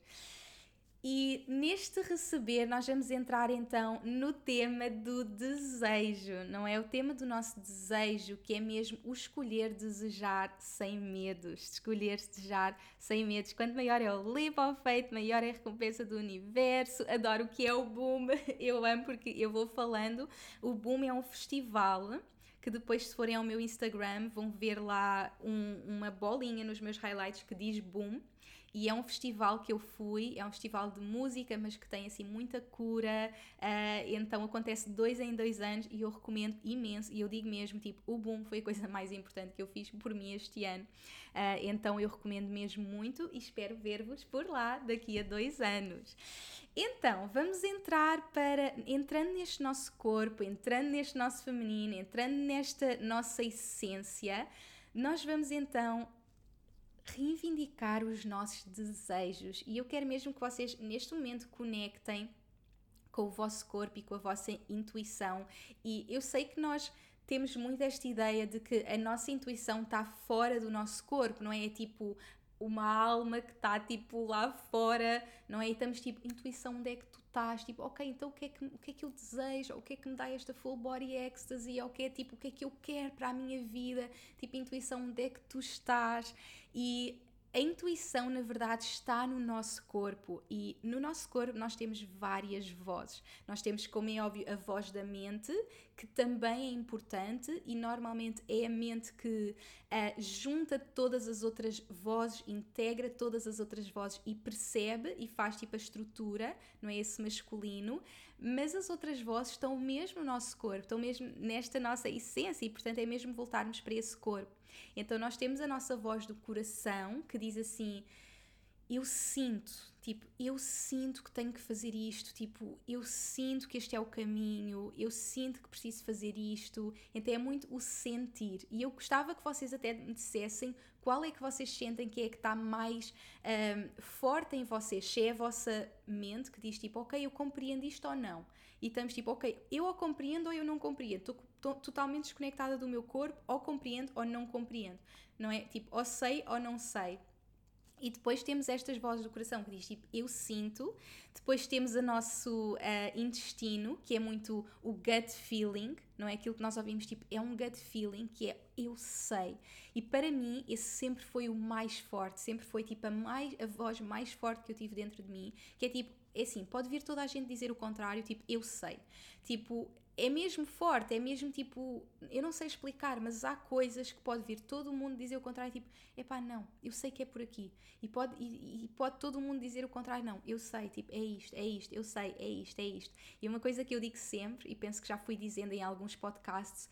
E neste receber, nós vamos entrar então no tema do desejo, não é? O tema do nosso desejo, que é mesmo o escolher desejar sem medos. Escolher desejar sem medos. Quanto maior é o leap of faith, maior é a recompensa do universo. Adoro o que é o Boom, eu amo porque eu vou falando. O Boom é um festival que depois, se forem ao meu Instagram, vão ver lá um, uma bolinha nos meus highlights que diz Boom. E é um festival que eu fui, é um festival de música, mas que tem assim muita cura. Uh, então acontece dois em dois anos e eu recomendo imenso. E eu digo mesmo, tipo, o Boom foi a coisa mais importante que eu fiz por mim este ano. Uh, então eu recomendo mesmo muito e espero ver-vos por lá daqui a dois anos. Então, vamos entrar para. entrando neste nosso corpo, entrando neste nosso feminino, entrando nesta nossa essência, nós vamos então reivindicar os nossos desejos. E eu quero mesmo que vocês, neste momento, conectem com o vosso corpo e com a vossa intuição. E eu sei que nós temos muito esta ideia de que a nossa intuição está fora do nosso corpo, não é? É tipo, uma alma que está tipo lá fora, não é? E estamos tipo, intuição, onde é que tu estás? Tipo, ok, então o que, é que, o que é que eu desejo? O que é que me dá esta full body ecstasy? O que é tipo, o que é que eu quero para a minha vida? Tipo, intuição, onde é que tu estás? E a intuição, na verdade, está no nosso corpo e no nosso corpo nós temos várias vozes. Nós temos, como é óbvio, a voz da mente, que também é importante e normalmente é a mente que uh, junta todas as outras vozes, integra todas as outras vozes e percebe e faz tipo a estrutura, não é esse masculino, mas as outras vozes estão mesmo no nosso corpo, estão mesmo nesta nossa essência e, portanto, é mesmo voltarmos para esse corpo. Então, nós temos a nossa voz do coração que diz assim: Eu sinto, tipo, eu sinto que tenho que fazer isto, tipo, eu sinto que este é o caminho, eu sinto que preciso fazer isto. Então é muito o sentir. E eu gostava que vocês até me dissessem qual é que vocês sentem que é que está mais um, forte em vocês. Se é a vossa mente que diz tipo, ok, eu compreendo isto ou não. E estamos tipo, ok, eu ou compreendo ou eu não compreendo. Estou totalmente desconectada do meu corpo, ou compreendo ou não compreendo. Não é? Tipo, ou sei ou não sei. E depois temos estas vozes do coração que diz tipo eu sinto. Depois temos o nosso uh, intestino, que é muito o gut feeling, não é aquilo que nós ouvimos, tipo é um gut feeling que é eu sei. E para mim esse sempre foi o mais forte, sempre foi tipo a, mais, a voz mais forte que eu tive dentro de mim, que é tipo, é assim, pode vir toda a gente dizer o contrário, tipo eu sei. Tipo, é mesmo forte, é mesmo tipo, eu não sei explicar, mas há coisas que pode vir todo mundo dizer o contrário, tipo, epá, não, eu sei que é por aqui. E pode, e, e, pode todo mundo dizer o contrário, não, eu sei, tipo, é isto, é isto, eu sei, é isto, é isto. E uma coisa que eu digo sempre, e penso que já fui dizendo em alguns podcasts,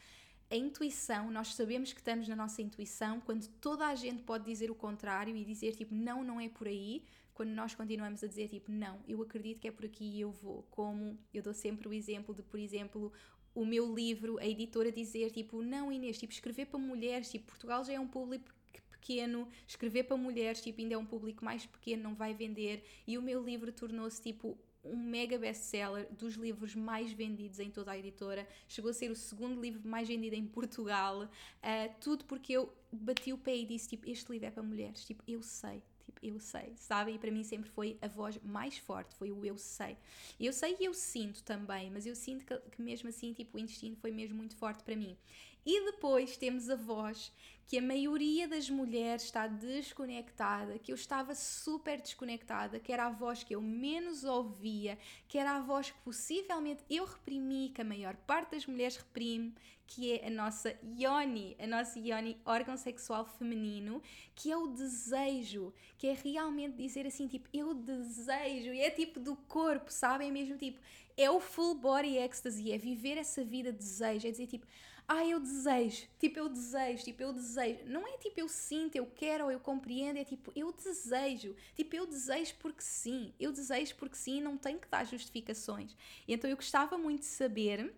a intuição, nós sabemos que estamos na nossa intuição quando toda a gente pode dizer o contrário e dizer tipo, não, não é por aí, quando nós continuamos a dizer tipo, não, eu acredito que é por aqui e eu vou. Como eu dou sempre o exemplo de, por exemplo, o meu livro, a editora dizer tipo, não Inês, tipo, escrever para mulheres, tipo, Portugal já é um público pequeno, escrever para mulheres, tipo, ainda é um público mais pequeno, não vai vender, e o meu livro tornou-se tipo um mega best-seller dos livros mais vendidos em toda a editora, chegou a ser o segundo livro mais vendido em Portugal, uh, tudo porque eu bati o pé e disse, tipo, este livro é para mulheres, tipo, eu sei, Tipo, eu sei, sabem? E para mim sempre foi a voz mais forte, foi o eu sei. Eu sei e eu sinto também, mas eu sinto que, que mesmo assim, tipo, o intestino foi mesmo muito forte para mim. E depois temos a voz que a maioria das mulheres está desconectada, que eu estava super desconectada, que era a voz que eu menos ouvia, que era a voz que possivelmente eu reprimi, que a maior parte das mulheres reprime, que é a nossa yoni, a nossa yoni, órgão sexual feminino, que é o desejo, que é realmente dizer assim, tipo, eu desejo, e é tipo do corpo, sabem? É mesmo tipo, é o full body ecstasy, é viver essa vida de desejo, é dizer tipo, ah, eu desejo, tipo, eu desejo, tipo, eu desejo. Não é tipo eu sinto, eu quero ou eu compreendo, é tipo, eu desejo, tipo, eu desejo porque sim, eu desejo porque sim, não tenho que dar justificações. Então eu gostava muito de saber.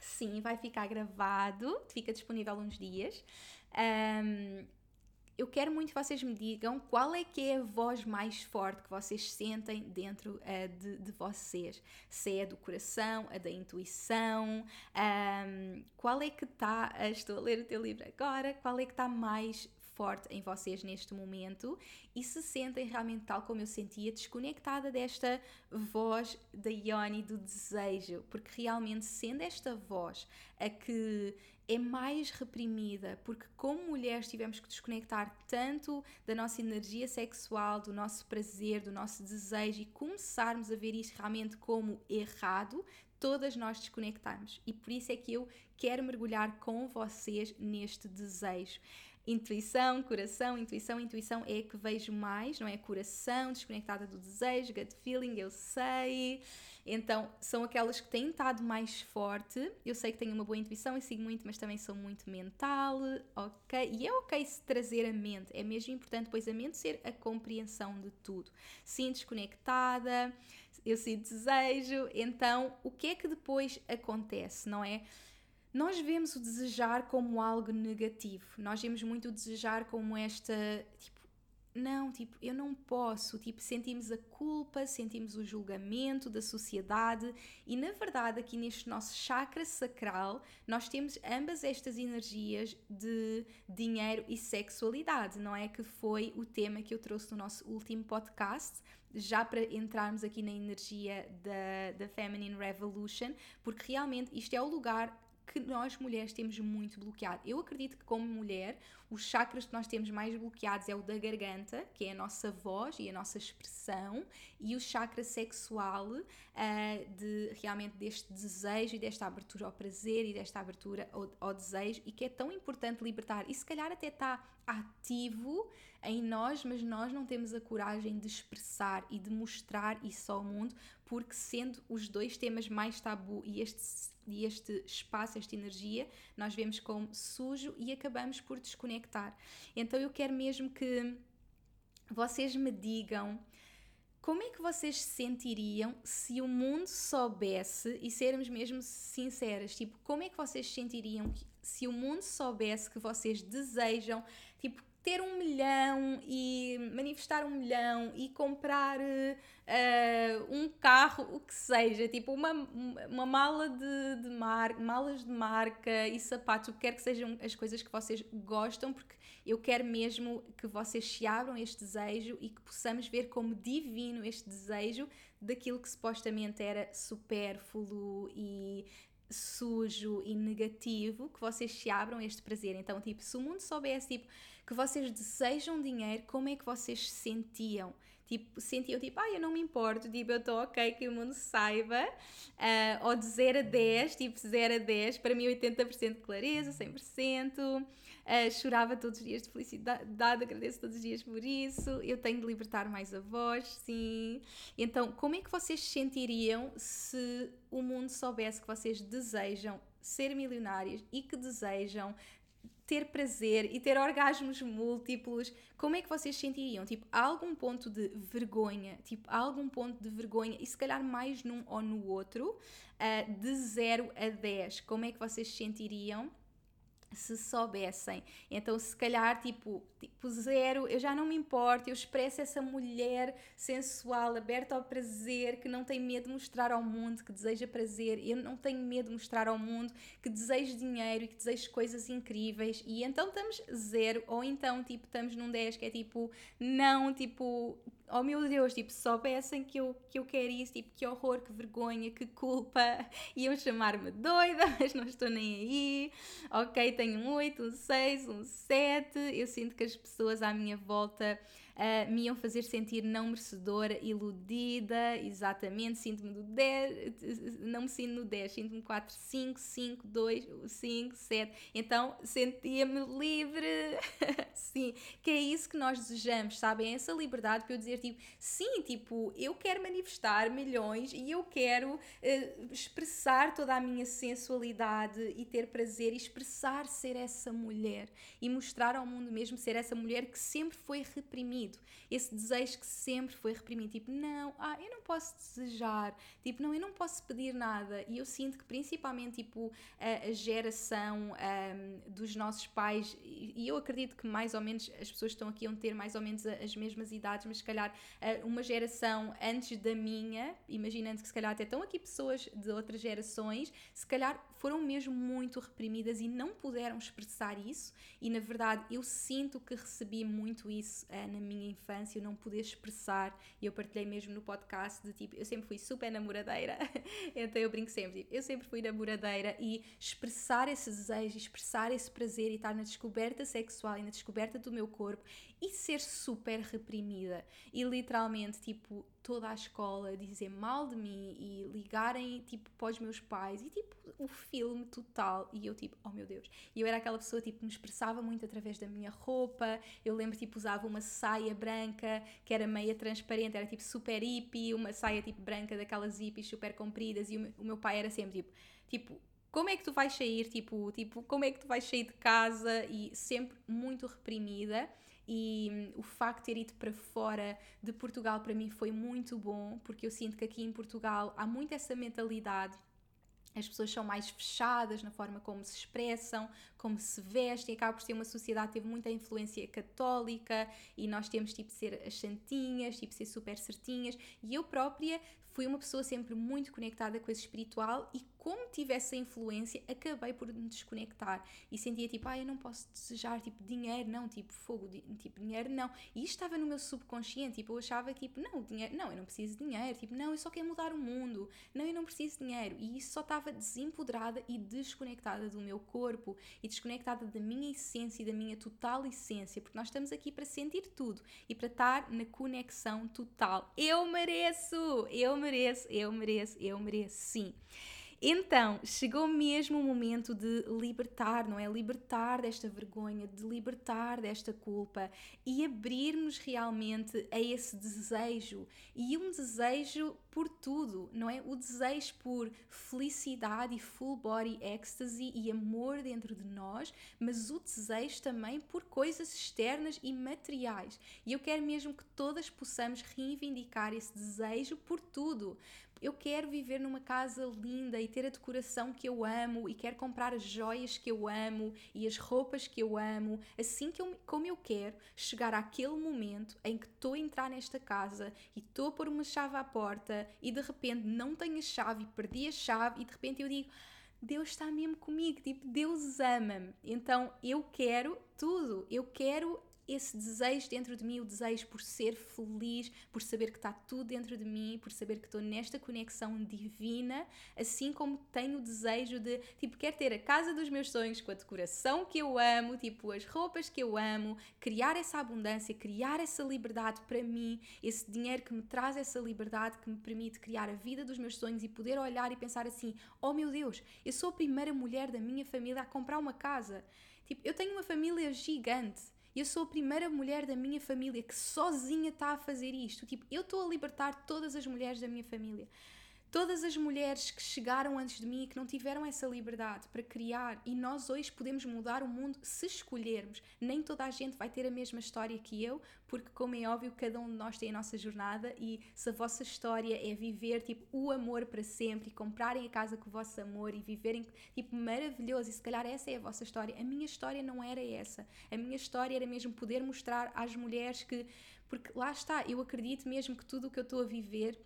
Sim, vai ficar gravado, fica disponível uns dias. Um, eu quero muito que vocês me digam qual é que é a voz mais forte que vocês sentem dentro uh, de, de, vocês. Se é do coração, a da intuição, um, qual é que está, uh, estou a ler o teu livro agora, qual é que está mais forte em vocês neste momento e se sentem realmente tal como eu sentia, desconectada desta voz da Ioni do desejo, porque realmente sendo esta voz a que é mais reprimida, porque como mulheres tivemos que desconectar tanto da nossa energia sexual, do nosso prazer, do nosso desejo e começarmos a ver isto realmente como errado, todas nós desconectamos. E por isso é que eu quero mergulhar com vocês neste desejo. Intuição, coração, intuição, intuição é a que vejo mais, não é? Coração, desconectada do desejo, gut feeling, eu sei. Então, são aquelas que têm estado mais forte. Eu sei que tenho uma boa intuição e sigo muito, mas também sou muito mental, ok? E é ok se trazer a mente, é mesmo importante, pois a mente ser a compreensão de tudo. Sim, desconectada, eu sinto desejo, então o que é que depois acontece, não é? Nós vemos o desejar como algo negativo. Nós vemos muito o desejar como esta, tipo, não, tipo, eu não posso, tipo, sentimos a culpa, sentimos o julgamento da sociedade e na verdade aqui neste nosso chakra sacral nós temos ambas estas energias de dinheiro e sexualidade, não é que foi o tema que eu trouxe no nosso último podcast, já para entrarmos aqui na energia da, da Feminine Revolution, porque realmente isto é o lugar que nós mulheres temos muito bloqueado. Eu acredito que, como mulher, os chakras que nós temos mais bloqueados é o da garganta, que é a nossa voz e a nossa expressão, e o chakra sexual, uh, de realmente deste desejo e desta abertura ao prazer e desta abertura ao, ao, desejo, e que é tão importante libertar. E se calhar até está ativo em nós, mas nós não temos a coragem de expressar e de mostrar isso ao mundo, porque sendo os dois temas mais tabu e este e este espaço, esta energia, nós vemos como sujo e acabamos por desconectar. Então eu quero mesmo que vocês me digam como é que vocês se sentiriam se o mundo soubesse, e sermos mesmo sinceras, tipo, como é que vocês se sentiriam se o mundo soubesse que vocês desejam, tipo, ter um milhão e manifestar um milhão e comprar uh, um carro, o que seja, tipo uma, uma mala de, de mar, malas de marca e sapatos, o que quer que sejam as coisas que vocês gostam, porque eu quero mesmo que vocês se abram este desejo e que possamos ver como divino este desejo daquilo que supostamente era supérfluo e sujo e negativo que vocês se abram este prazer. Então, tipo, se o mundo soubesse tipo, que vocês desejam dinheiro, como é que vocês se sentiam? Tipo, sentiam tipo, ah, eu não me importo, tipo, eu estou ok que o mundo saiba, uh, ou de 0 a 10, tipo, 0 a 10, para mim 80% de clareza, 100%, uh, chorava todos os dias de felicidade, agradeço todos os dias por isso, eu tenho de libertar mais a voz, sim. Então, como é que vocês se sentiriam se o mundo soubesse que vocês desejam ser milionários e que desejam ter prazer e ter orgasmos múltiplos, como é que vocês sentiriam? Tipo, há algum ponto de vergonha, tipo, há algum ponto de vergonha, e se calhar mais num ou no outro, uh, de 0 a 10, como é que vocês sentiriam? se soubessem. Então, se calhar, tipo, tipo, zero, eu já não me importo, eu expresso essa mulher sensual, aberta ao prazer, que não tem medo de mostrar ao mundo que deseja prazer, eu não tenho medo de mostrar ao mundo que desejo dinheiro e que desejo coisas incríveis, e então estamos zero, ou então, tipo, estamos num 10 que é tipo, não, tipo, oh meu Deus, tipo, soubessem que eu, que eu quero isso, tipo, que horror, que vergonha, que culpa, iam chamar-me doida, mas não estou nem aí, ok, tenho um 8, um 6, um 7, eu sinto que as pessoas à minha volta uh, me iam fazer sentir não merecedora, iludida, exatamente, sinto-me do 10, não me sinto no 10, sinto-me 4, 5, 5, 2, 5, 7, então sentia-me livre, sim, que é isso que nós desejamos, sabem, essa liberdade para eu dizer, tipo, sim, tipo, eu quero manifestar milhões e eu quero uh, expressar toda a minha sensualidade e ter prazer e expressar ser essa mulher e mostrar ao mundo mesmo ser essa mulher que sempre foi reprimida reprimido. Esse desejo que sempre foi reprimido. Tipo, não, ah, eu não posso desejar. Tipo, não, eu não posso pedir nada. E eu sinto que principalmente, tipo, a, a geração um, dos nossos pais, e eu acredito que mais ou menos as pessoas que estão aqui vão ter mais ou menos as mesmas idades, mas se calhar uma geração antes da minha, imaginando que se calhar até estão aqui pessoas de outras gerações, se calhar foram mesmo muito reprimidas e não puderam expressar isso. E na verdade eu sinto que recebi muito isso uh, na minha infância, eu não poder expressar, e eu partilhei mesmo no podcast de tipo, eu sempre fui super namoradeira, então eu brinco sempre, tipo, eu sempre fui namoradeira e expressar esse desejo, expressar esse prazer e estar na descoberta sexual e na descoberta do meu corpo e ser super reprimida e literalmente, tipo, toda a escola dizer mal de mim e ligarem tipo para os meus pais e tipo o filme total. E eu tipo oh meu Deus. E eu era aquela pessoa tipo me expressava muito através da minha roupa. Eu lembro tipo usava uma saia branca que era meia transparente era tipo super hippie uma saia tipo branca daquelas hippies super compridas e o meu pai era sempre tipo tipo como é que tu vais sair, tipo, tipo, como é que tu vais sair de casa e sempre muito reprimida? E hum, o facto de ter ido para fora de Portugal para mim foi muito bom, porque eu sinto que aqui em Portugal há muito essa mentalidade. As pessoas são mais fechadas na forma como se expressam, como se vestem, acaba por ser uma sociedade que teve muita influência católica e nós temos tipo ser as santinhas, tipo ser super certinhas. E eu própria fui uma pessoa sempre muito conectada com esse espiritual e como tive essa influência, acabei por me desconectar e sentia tipo, ah, eu não posso desejar tipo dinheiro, não, tipo fogo, tipo dinheiro, não. E isto estava no meu subconsciente, tipo, eu achava tipo, não, dinheiro, não, eu não preciso de dinheiro, tipo, não, eu só quero mudar o mundo, não, eu não preciso de dinheiro. E isso só estava desempoderada e desconectada do meu corpo e desconectada da minha essência e da minha total essência, porque nós estamos aqui para sentir tudo e para estar na conexão total. Eu mereço, eu mereço, eu mereço, eu mereço, sim. Então, chegou mesmo o momento de libertar, não é? Libertar desta vergonha, de libertar desta culpa e abrirmos realmente a esse desejo. E um desejo por tudo, não é? O desejo por felicidade e full body ecstasy e amor dentro de nós, mas o desejo também por coisas externas e materiais. E eu quero mesmo que todas possamos reivindicar esse desejo por tudo. Eu quero viver numa casa linda e ter a decoração que eu amo e quero comprar as joias que eu amo e as roupas que eu amo, assim que eu, como eu quero chegar àquele momento em que estou a entrar nesta casa e estou a pôr uma chave à porta e de repente não tenho a chave e perdi a chave e de repente eu digo Deus está mesmo comigo, tipo, Deus ama-me. Então eu quero tudo, eu quero esse desejo dentro de mim, o desejo por ser feliz, por saber que está tudo dentro de mim, por saber que estou nesta conexão divina, assim como tenho o desejo de, tipo, quero ter a casa dos meus sonhos com a decoração que eu amo, tipo, as roupas que eu amo, criar essa abundância, criar essa liberdade para mim, esse dinheiro que me traz essa liberdade, que me permite criar a vida dos meus sonhos e poder olhar e pensar assim: oh meu Deus, eu sou a primeira mulher da minha família a comprar uma casa. Tipo, eu tenho uma família gigante eu sou a primeira mulher da minha família que sozinha está a fazer isto. Tipo, eu estou a libertar todas as mulheres da minha família todas as mulheres que chegaram antes de mim e que não tiveram essa liberdade para criar, e nós hoje podemos mudar o mundo se escolhermos. Nem toda a gente vai ter a mesma história que eu, porque, como é óbvio, cada um de nós tem a nossa jornada. E se a vossa história é viver tipo o amor para sempre e comprarem a casa com o vosso amor e viverem tipo maravilhoso, e se calhar essa é a vossa história, a minha história não era essa. A minha história era mesmo poder mostrar às mulheres que, porque lá está, eu acredito mesmo que tudo o que eu estou a viver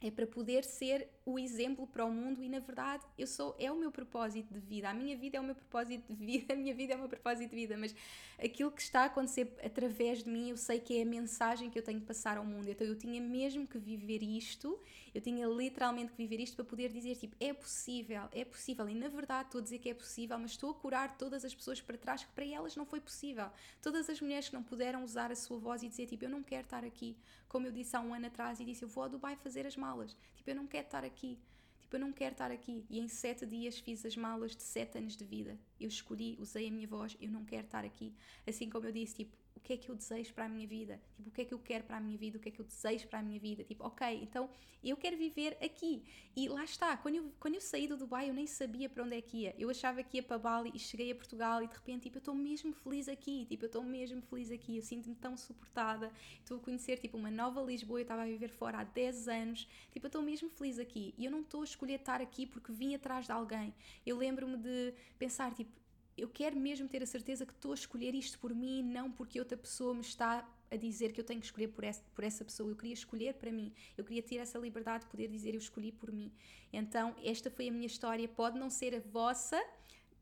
é para poder ser o exemplo para o mundo e na verdade eu sou é o meu propósito de vida. A minha vida é o meu propósito de vida a minha vida é o meu propósito de vida mas aquilo que está a acontecer através de mim eu sei que é a mensagem que eu tenho que passar ao mundo. Então eu tinha mesmo que viver isto eu tinha literalmente que viver isto para poder dizer tipo é possível é possível. E na verdade estou a dizer que é possível mas estou a curar todas as pessoas para trás que para elas não foi possível. Todas as mulheres que não puderam usar a sua voz e dizer tipo eu não quero estar aqui como eu disse há um ano atrás e disse eu vou a Dubai fazer as malas. Tipo, eu não quero estar aqui. Tipo, eu não quero estar aqui. E em sete dias fiz as malas de sete anos de vida. Eu escolhi, usei a minha voz, eu não quero estar aqui. Assim como eu disse, tipo, o que é que eu desejo para a minha vida, tipo, o que é que eu quero para a minha vida, o que é que eu desejo para a minha vida, tipo, ok, então eu quero viver aqui. E lá está, quando eu, quando eu saí do Dubai eu nem sabia para onde é que ia. Eu achava que ia para Bali e cheguei a Portugal e de repente, tipo, eu estou mesmo feliz aqui, tipo, eu estou mesmo feliz aqui, eu sinto-me tão suportada, estou a conhecer, tipo, uma nova Lisboa, eu estava a viver fora há 10 anos, tipo, eu estou mesmo feliz aqui. E eu não estou a escolher estar aqui porque vim atrás de alguém. Eu lembro-me de pensar, tipo, eu quero mesmo ter a certeza que estou a escolher isto por mim, não porque outra pessoa me está a dizer que eu tenho que escolher por essa, por essa pessoa. Eu queria escolher para mim. Eu queria ter essa liberdade de poder dizer eu escolhi por mim. Então, esta foi a minha história. Pode não ser a vossa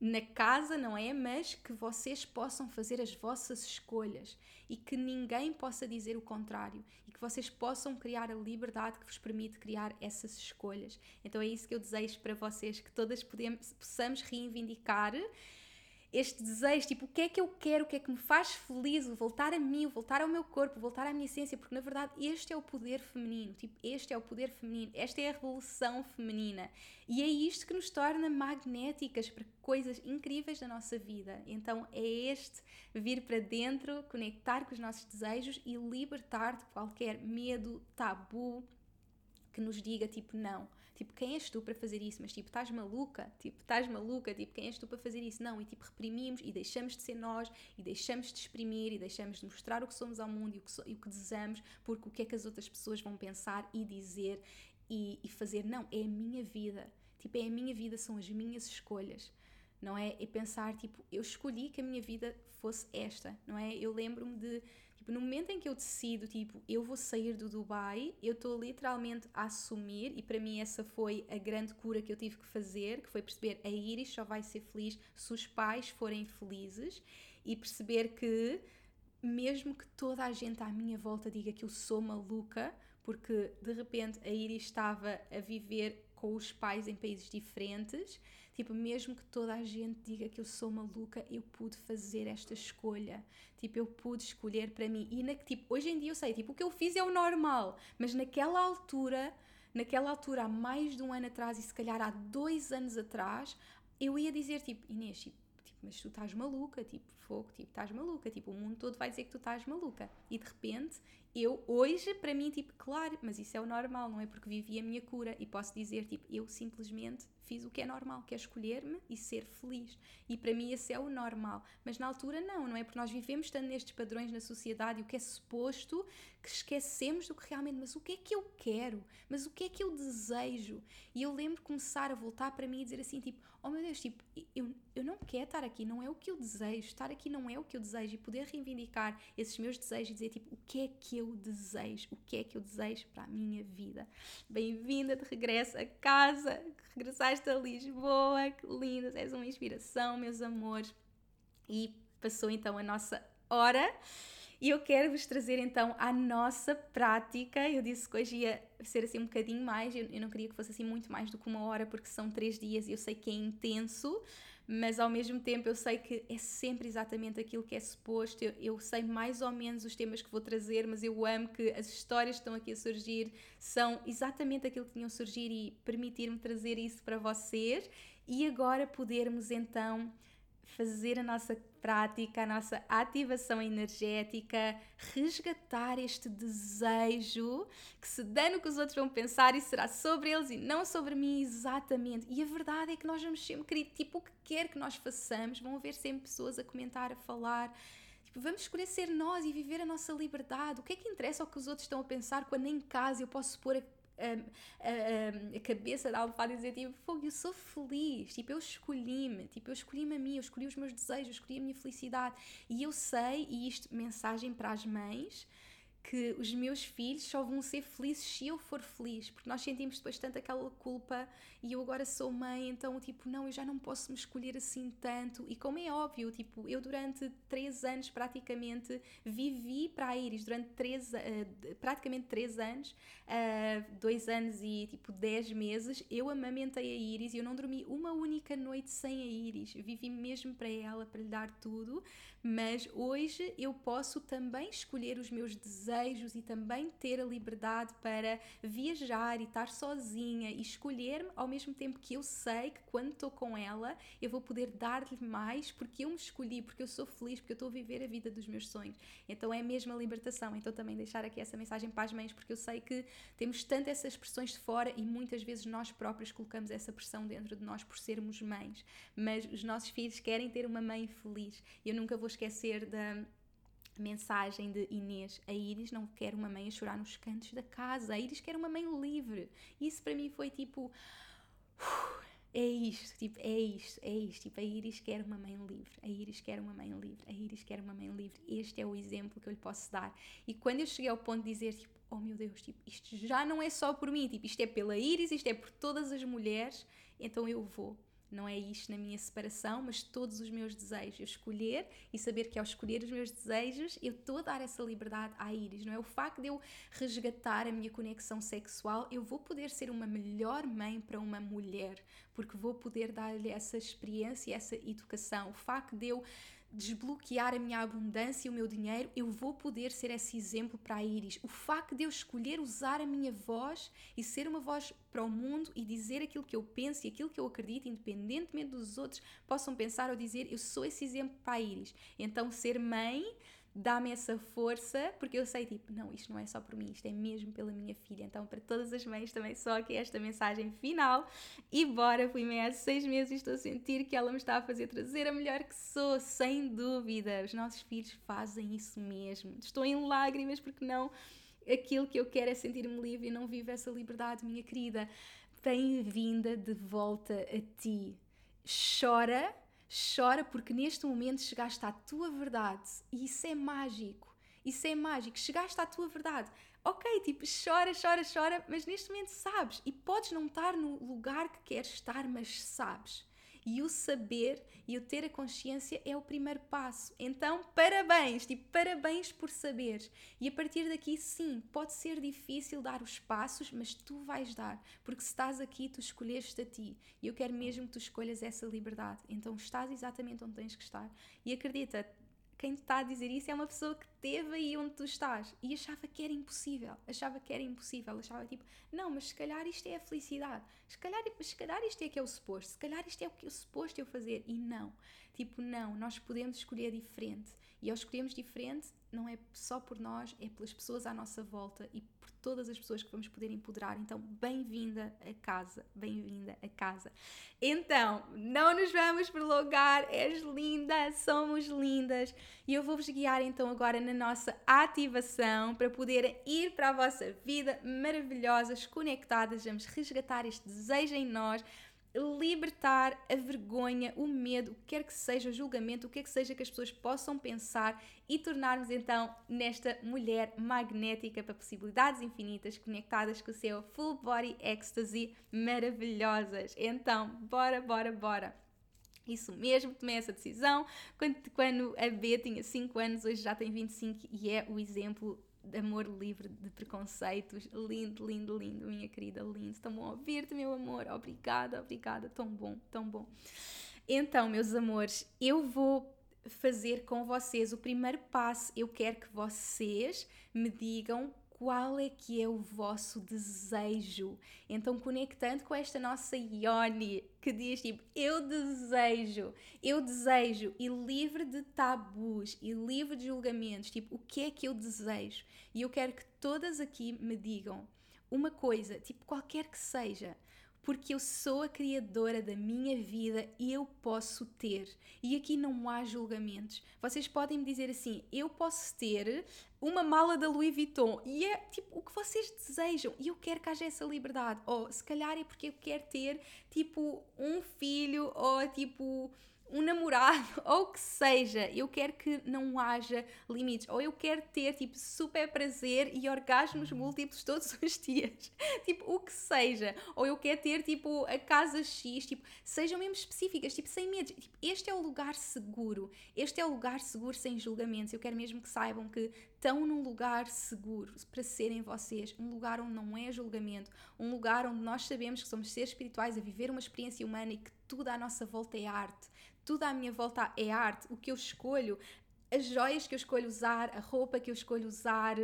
na casa, não é? Mas que vocês possam fazer as vossas escolhas e que ninguém possa dizer o contrário e que vocês possam criar a liberdade que vos permite criar essas escolhas. Então é isso que eu desejo para vocês, que todas podemos, possamos reivindicar este desejo, tipo, o que é que eu quero, o que é que me faz feliz, voltar a mim, voltar ao meu corpo, voltar à minha essência, porque na verdade este é o poder feminino, tipo, este é o poder feminino, esta é a revolução feminina e é isto que nos torna magnéticas para coisas incríveis da nossa vida. Então é este vir para dentro, conectar com os nossos desejos e libertar de qualquer medo, tabu, que nos diga tipo não, tipo quem és tu para fazer isso, mas tipo estás maluca, tipo estás maluca, tipo quem és tu para fazer isso, não, e tipo reprimimos e deixamos de ser nós e deixamos de exprimir e deixamos de mostrar o que somos ao mundo e o que, so, e o que desejamos, porque o que é que as outras pessoas vão pensar e dizer e, e fazer, não, é a minha vida, tipo é a minha vida, são as minhas escolhas não é? E pensar, tipo, eu escolhi que a minha vida fosse esta, não é? Eu lembro-me de, tipo, no momento em que eu decido, tipo, eu vou sair do Dubai, eu estou literalmente a assumir, e para mim essa foi a grande cura que eu tive que fazer, que foi perceber a Iris só vai ser feliz se os pais forem felizes, e perceber que, mesmo que toda a gente à minha volta diga que eu sou maluca, porque de repente a Iris estava a viver com os pais em países diferentes, tipo, mesmo que toda a gente diga que eu sou maluca, eu pude fazer esta escolha. Tipo, eu pude escolher para mim. E na, tipo, hoje em dia eu sei, tipo, o que eu fiz é o normal, mas naquela altura naquela altura, há mais de um ano atrás e se calhar há dois anos atrás, eu ia dizer tipo, Inês, tipo, tipo, mas tu estás maluca, tipo, fogo, tipo, estás maluca, tipo, o mundo todo vai dizer que tu estás maluca. E de repente, eu hoje, para mim, tipo, claro, mas isso é o normal, não é? Porque vivi a minha cura e posso dizer, tipo, eu simplesmente fiz o que é normal, que é escolher-me e ser feliz. E para mim esse é o normal. Mas na altura não, não é? Porque nós vivemos tanto nestes padrões na sociedade e o que é suposto que esquecemos do que realmente, mas o que é que eu quero? Mas o que é que eu desejo? E eu lembro começar a voltar para mim e dizer assim, tipo, oh meu Deus, tipo, eu, eu não quero estar aqui, não é o que eu desejo, estar aqui não é o que eu desejo e poder reivindicar esses meus desejos e dizer, tipo, o que é que eu desejo? O que é que eu desejo para a minha vida? Bem-vinda de regresso a casa, regressaste a Lisboa, que linda, és uma inspiração, meus amores. E passou então a nossa hora. E eu quero vos trazer então a nossa prática. Eu disse que hoje ia ser assim um bocadinho mais, eu, não queria que fosse assim muito mais do que uma hora, porque são três dias e eu sei que é intenso, mas ao mesmo tempo eu sei que é sempre exatamente aquilo que é suposto. Eu, eu sei mais ou menos os temas que vou trazer, mas eu amo que as histórias que estão aqui a surgir são exatamente aquilo que tinham surgir e permitir-me trazer isso para vocês e agora podermos então fazer a nossa prática, a nossa ativação energética, resgatar este desejo que se dá no que os outros vão pensar e será sobre eles e não sobre mim exatamente. E a verdade é que nós vamos sempre querer, tipo, o que quer que nós façamos, vão haver sempre pessoas a comentar, a falar. Tipo, vamos escolher ser nós e viver a nossa liberdade. O que é que interessa o que os outros estão a pensar quando em casa eu posso pôr a a, a, a, cabeça da almofada e dizer tipo, fogo, eu sou feliz, tipo, eu escolhi-me, tipo, eu escolhi-me a mim, eu escolhi os meus desejos, eu escolhi a minha felicidade. E eu sei, e isto, mensagem para as mães, que os meus filhos só vão ser felizes se eu for feliz, porque nós sentimos depois tanto aquela culpa e eu agora sou mãe, então tipo, não, eu já não posso me escolher assim tanto. E como é óbvio, tipo, eu durante três anos praticamente vivi para a Iris, durante três, uh, praticamente três anos, uh, dois anos e tipo dez meses, eu amamentei a Iris e eu não dormi uma única noite sem a Iris, vivi mesmo para ela, para lhe dar tudo, mas hoje eu posso também escolher os meus desejos e também ter a liberdade para viajar e estar sozinha e escolher-me ao mesmo tempo que eu sei que quando estou com ela eu vou poder dar-lhe mais porque eu me escolhi, porque eu sou feliz, porque eu estou a viver a vida dos meus sonhos. Então é a libertação. Então também deixar aqui essa mensagem para as mães, porque eu sei que temos tanto essas pressões de fora e muitas vezes nós próprios colocamos essa pressão dentro de nós por sermos mães. Mas os nossos filhos querem ter uma mãe feliz. Eu nunca vou esquecer da mensagem de Inês, a Iris não quer uma mãe a chorar nos cantos da casa, a Iris quer uma mãe livre. Isso para mim foi tipo. É isto, tipo, é isto, é isto. Tipo, a Iris quer uma mãe livre, a Iris quer uma mãe livre, a Iris quer uma mãe livre. Este é o exemplo que eu lhe posso dar. E quando eu cheguei ao ponto de dizer, tipo, oh meu Deus, tipo, isto já não é só por mim, tipo, isto é pela Iris, isto é por todas as mulheres, então eu vou não é isto na minha separação, mas todos os meus desejos. Eu escolher e saber que ao escolher os meus desejos, eu estou a dar essa liberdade à Iris, não é? O facto de eu resgatar a minha conexão sexual, eu vou poder ser uma melhor mãe para uma mulher, porque vou poder dar-lhe essa experiência, essa educação. O facto de eu desbloquear a minha abundância e o meu dinheiro, eu vou poder ser esse exemplo para a Iris. O facto de eu escolher usar a minha voz e ser uma voz para o mundo e dizer aquilo que eu penso e aquilo que eu acredito, independentemente dos outros possam pensar ou dizer, eu sou esse exemplo para a Iris. Então, ser mãe dá-me essa força, porque eu sei, tipo, não, isto não é só por mim, isto é mesmo pela minha filha. Então, para todas as mães, também só aqui esta mensagem final. E bora, fui mãe há seis meses e estou a sentir que ela me está a fazer trazer a melhor que sou, sem dúvida. Os nossos filhos fazem isso mesmo. Estou em lágrimas porque não. Aquilo que eu quero é sentir-me livre e não vivo essa liberdade, minha querida. Bem-vinda de volta a ti. Chora Chora porque neste momento chegaste à tua verdade e isso é mágico. Isso é mágico. Chegaste à tua verdade. Ok, tipo, chora, chora, chora, mas neste momento sabes. E podes não estar no lugar que queres estar, mas sabes. E o saber e o ter a consciência é o primeiro passo. Então, parabéns, tipo, parabéns por saberes. E a partir daqui, sim, pode ser difícil dar os passos, mas tu vais dar, porque se estás aqui, tu escolheste a ti. E eu quero mesmo que tu escolhas essa liberdade. Então, estás exatamente onde tens que estar. E acredita, quem te está a dizer isso é uma pessoa que teve aí onde tu estás. E achava que era impossível, achava que era impossível, achava tipo, não, mas se calhar isto é a felicidade, se calhar, se calhar isto é que é o suposto, se calhar isto é o que é o suposto eu fazer. E não, tipo, não, nós podemos escolher diferente. E ao escolhermos diferente não é só por nós, é pelas pessoas à nossa volta e por todas as pessoas que vamos poder empoderar. Então, bem-vinda a casa, bem-vinda a casa. Então, não nos vamos prolongar, és linda, somos lindas e eu vou-vos guiar então agora na nossa ativação para poderem ir para a vossa vida maravilhosas, conectadas, vamos resgatar este desejo em nós libertar a vergonha, o medo, o que quer que seja, o julgamento, o que quer que seja que as pessoas possam pensar e tornarmos então nesta mulher magnética para possibilidades infinitas conectadas com o seu full body ecstasy maravilhosas. Então, bora, bora, bora! Isso mesmo, tomei essa decisão quando, quando a B tinha 5 anos, hoje já tem 25 e é o exemplo amor livre de preconceitos. Lindo, lindo, lindo, minha querida, lindo. Tão bom ouvir-te, meu amor. Obrigada, obrigada. Tão bom, tão bom. Então, meus amores, eu vou fazer com vocês o primeiro passo. Eu quero que vocês me digam qual é que é o vosso desejo. Então, conectando com esta nossa Ione, que diz tipo, eu desejo, eu desejo, e livre de tabus e livre de julgamentos, tipo, o que é que eu desejo? E eu quero que todas aqui me digam uma coisa, tipo, qualquer que seja porque eu sou a criadora da minha vida e eu posso ter. E aqui não há julgamentos. Vocês podem me dizer assim: eu posso ter uma mala da Louis Vuitton e é tipo o que vocês desejam e eu quero que haja essa liberdade. Ou se calhar é porque eu quero ter tipo um filho ou tipo um namorado, ou o que seja, eu quero que não haja limites, ou eu quero ter tipo super prazer e orgasmos múltiplos todos os dias, tipo o que seja, ou eu quero ter tipo a casa X, tipo, sejam mesmo específicas, tipo sem medo, tipo, este é o lugar seguro, este é o lugar seguro sem julgamentos, eu quero mesmo que saibam que estão num lugar seguro para serem vocês, um lugar onde não é julgamento, um lugar onde nós sabemos que somos seres espirituais a viver uma experiência humana e que tudo à nossa volta é arte, tudo à minha volta é arte, o que eu escolho, as joias que eu escolho usar, a roupa que eu escolho usar,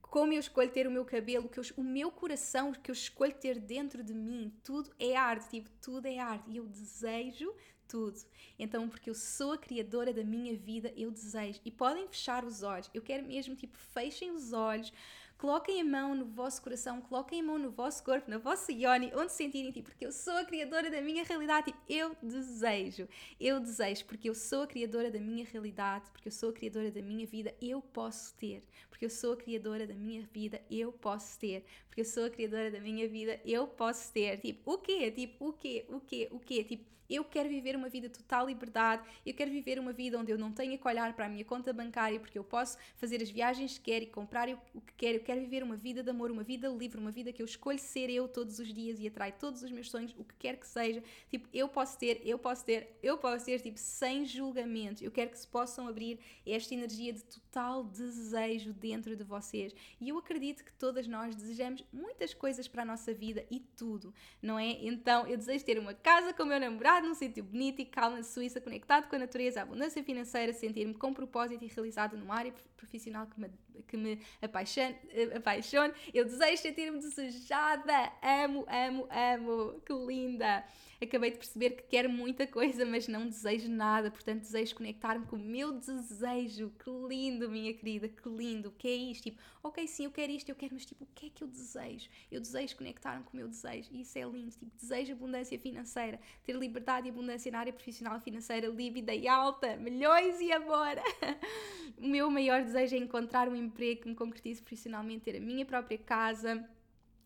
como eu escolho ter o meu cabelo, que eu, o meu coração que eu escolho ter dentro de mim, tudo é arte, tipo, tudo é arte e eu desejo tudo. Então, porque eu sou a criadora da minha vida, eu desejo. E podem fechar os olhos. Eu quero mesmo, tipo, fechem os olhos, Coloquem a mão no vosso coração, coloquem a mão no vosso corpo, na vossa yoni, onde sentirem, tipo, porque eu sou a criadora da minha realidade, tipo, eu desejo, eu desejo, porque eu sou a criadora da minha realidade, porque eu sou a criadora da minha vida, eu posso ter, porque eu sou a criadora da minha vida, eu posso ter, porque eu sou a criadora da minha vida, eu posso ter, tipo, o quê? Tipo, o quê? O quê? O quê? Tipo, eu quero viver uma vida de total liberdade, eu quero viver uma vida onde eu não tenha que olhar para a minha conta bancária, porque eu posso fazer as viagens que quero e comprar o que quero, quero viver uma vida de amor, uma vida livre, uma vida que eu escolho ser eu todos os dias e atrai todos os meus sonhos, o que quer que seja. Tipo, eu posso ter, eu posso ter, eu posso ter, tipo, sem julgamentos. Eu quero que se possam abrir esta energia de total desejo dentro de vocês. E eu acredito que todas nós desejamos muitas coisas para a nossa vida e tudo, não é? Então, eu desejo ter uma casa com o meu namorado, num sítio bonito e calmo na Suíça, conectado com a natureza, a abundância financeira, sentir-me com propósito e realizado numa área profissional que me, que me apaixone, apaixone. Eu desejo sentir-me desejada. Amo, amo, amo. Que linda. Acabei de perceber que quero muita coisa, mas não desejo nada. Portanto, desejo conectar-me com o meu desejo. Que lindo, minha querida. Que lindo. O que é isto? Tipo, ok, sim, eu quero isto, eu quero, mas tipo, o que é que eu desejo? Eu desejo conectar-me com o meu desejo. E isso é lindo. Tipo, desejo abundância financeira. Ter liberdade e abundância na área profissional financeira, líbida e alta. Milhões e amor. o meu maior desejo é encontrar um emprego que me concretize profissionalmente ter a minha própria casa,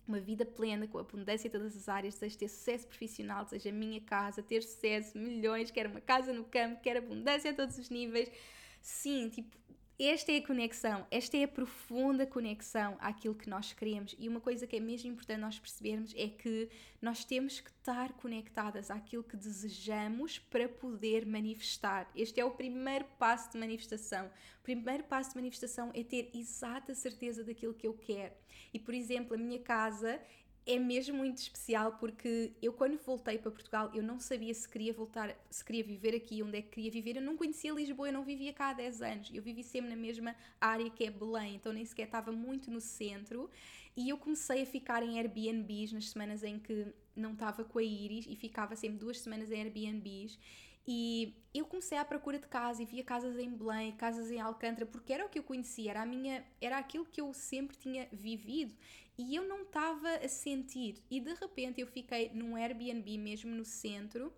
uma vida plena, com abundância em todas as áreas, desejo ter sucesso profissional, desejo a minha casa, ter sucesso, milhões, quero uma casa no campo, quero abundância a todos os níveis. Sim, tipo, esta é a conexão, esta é a profunda conexão àquilo que nós queremos. E uma coisa que é mesmo importante nós percebermos é que nós temos que estar conectadas àquilo que desejamos para poder manifestar. Este é o primeiro passo de manifestação. O primeiro passo de manifestação é ter exata certeza daquilo que eu quero. E, por exemplo, a minha casa é mesmo muito especial porque eu quando voltei para Portugal eu não sabia se queria voltar, se queria viver aqui, onde é que queria viver. Eu não conhecia Lisboa, eu não vivia cá há 10 anos. Eu vivi sempre na mesma área que é Belém, então nem sequer estava muito no centro. E eu comecei a ficar em Airbnbs nas semanas em que não estava com a Iris e ficava sempre duas semanas em Airbnbs. E eu comecei à procura de casa e via casas em Belém, casas em Alcântara, porque era o que eu conhecia, era, a minha, era aquilo que eu sempre tinha vivido e eu não estava a sentir. E de repente eu fiquei num Airbnb mesmo no centro.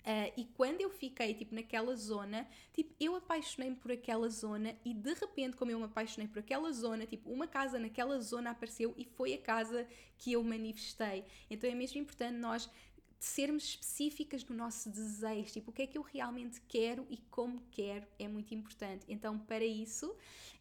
Uh, e quando eu fiquei, tipo, naquela zona, tipo, eu apaixonei-me por aquela zona e de repente, como eu me apaixonei por aquela zona, tipo, uma casa naquela zona apareceu e foi a casa que eu manifestei. Então é mesmo importante nós sermos específicas no nosso desejo, tipo, o que é que eu realmente quero e como quero, é muito importante. Então, para isso,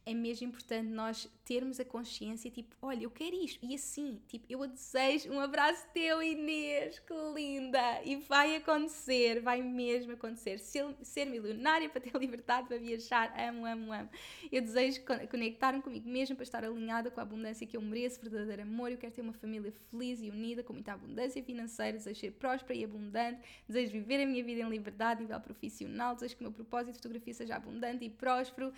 é mesmo importante nós termos a consciência, tipo, olha, eu quero isto, e assim, tipo, eu desejo um abraço teu, Inês, que linda! E vai acontecer, vai mesmo acontecer. Ser, ser milionária para ter liberdade para viajar, amo, amo, amo. Eu desejo conectar-me comigo mesmo para estar alinhada com a abundância que eu mereço, verdadeiro amor. Eu quero ter uma família feliz e unida, com muita abundância financeira, desejo ser próspera e abundante, desejo viver a minha vida em liberdade, a nível profissional, desejo que o meu propósito de fotografia seja abundante e próspero.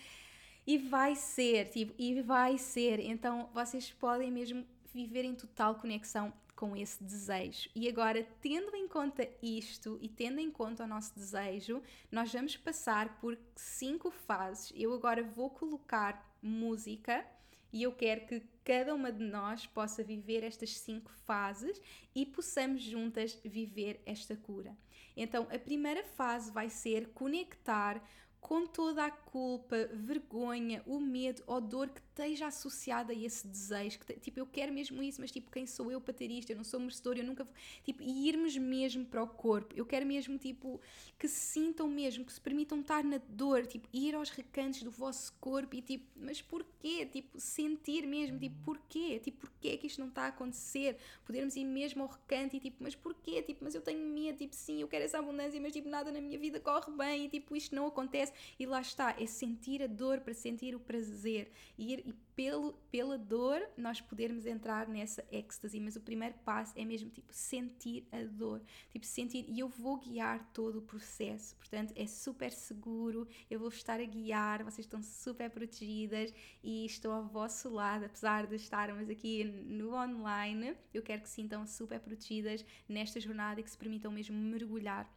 E vai ser, tipo, e vai ser. Então vocês podem mesmo viver em total conexão com esse desejo. E agora, tendo em conta isto e tendo em conta o nosso desejo, nós vamos passar por cinco fases. Eu agora vou colocar música e eu quero que cada uma de nós possa viver estas cinco fases e possamos juntas viver esta cura. Então, a primeira fase vai ser conectar com toda a culpa, vergonha, o medo ou dor que esteja associada a esse desejo, que tipo, eu quero mesmo isso, mas tipo, quem sou eu para ter isto? Eu não sou merecedor, eu nunca vou, tipo, e irmos mesmo para o corpo. Eu quero mesmo, tipo, que se sintam mesmo, que se permitam estar na dor, tipo, ir aos recantos do vosso corpo e tipo, mas porquê? Tipo, sentir mesmo, tipo, porquê? Tipo, porquê que isto não está a acontecer? Podermos ir mesmo ao recanto e tipo, mas porquê? Tipo, mas eu tenho medo, tipo, sim, eu quero essa abundância, mas tipo, nada na minha vida corre bem e tipo, isto não acontece e lá está, é sentir a dor para sentir o prazer. E, ir, e pelo, pela dor nós podermos entrar nessa êxtase, mas o primeiro passo é mesmo tipo sentir a dor, tipo sentir e eu vou guiar todo o processo, portanto é super seguro, eu vou estar a guiar, vocês estão super protegidas. E estou ao vosso lado, apesar de estarmos aqui no online, eu quero que sintam super protegidas nesta jornada e que se permitam mesmo mergulhar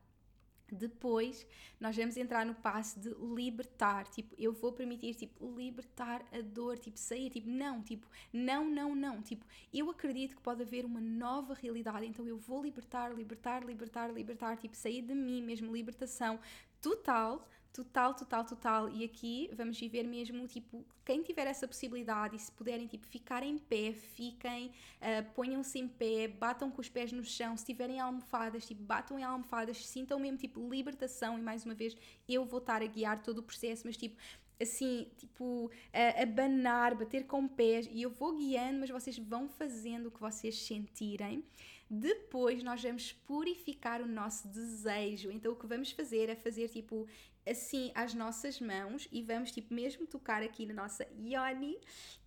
depois, nós vamos entrar no passo de libertar, tipo, eu vou permitir, tipo, libertar a dor, tipo, sair, tipo, não, tipo, não, não, não, tipo, eu acredito que pode haver uma nova realidade, então eu vou libertar, libertar, libertar, libertar, tipo, sair de mim mesmo, libertação total, total, total, total. E aqui vamos viver mesmo, tipo, quem tiver essa possibilidade e se puderem, tipo, ficar em pé, fiquem, uh, ponham-se em pé, batam com os pés no chão, se tiverem almofadas, tipo, batam em almofadas, sintam mesmo, tipo, libertação. E mais uma vez, eu vou estar a guiar todo o processo, mas, tipo, assim, tipo, a abanar, bater com pés e eu vou guiando, mas vocês vão fazendo o que vocês sentirem. Depois nós vamos purificar o nosso desejo. Então o que vamos fazer é fazer tipo assim as nossas mãos e vamos tipo mesmo tocar aqui na nossa yoni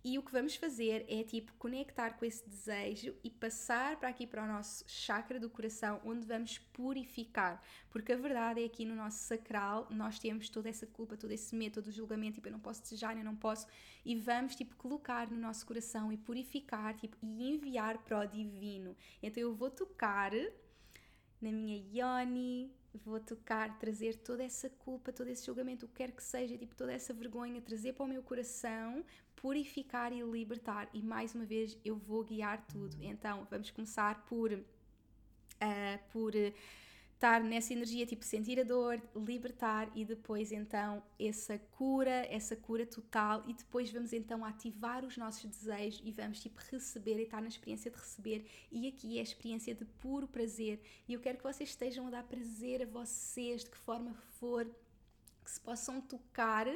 e o que vamos fazer é tipo conectar com esse desejo e passar para aqui para o nosso chakra do coração onde vamos purificar. Porque a verdade é aqui no nosso sacral nós temos toda essa culpa todo esse medo todo o julgamento tipo eu não posso desejar eu não posso. E vamos tipo colocar no nosso coração e purificar tipo e enviar para o divino. Então eu vou tocar na minha yoni vou tocar, trazer toda essa culpa, todo esse julgamento, o que quer que seja, tipo toda essa vergonha, trazer para o meu coração, purificar e libertar. E mais uma vez eu vou guiar tudo. Então vamos começar por, uh, por estar nessa energia, tipo sentir a dor, libertar e depois então essa cura, essa cura total e depois vamos então ativar os nossos desejos e vamos tipo receber e estar na experiência de receber. E aqui é a experiência de puro prazer. E eu quero que vocês estejam a dar prazer a vocês de que forma for que se possam tocar,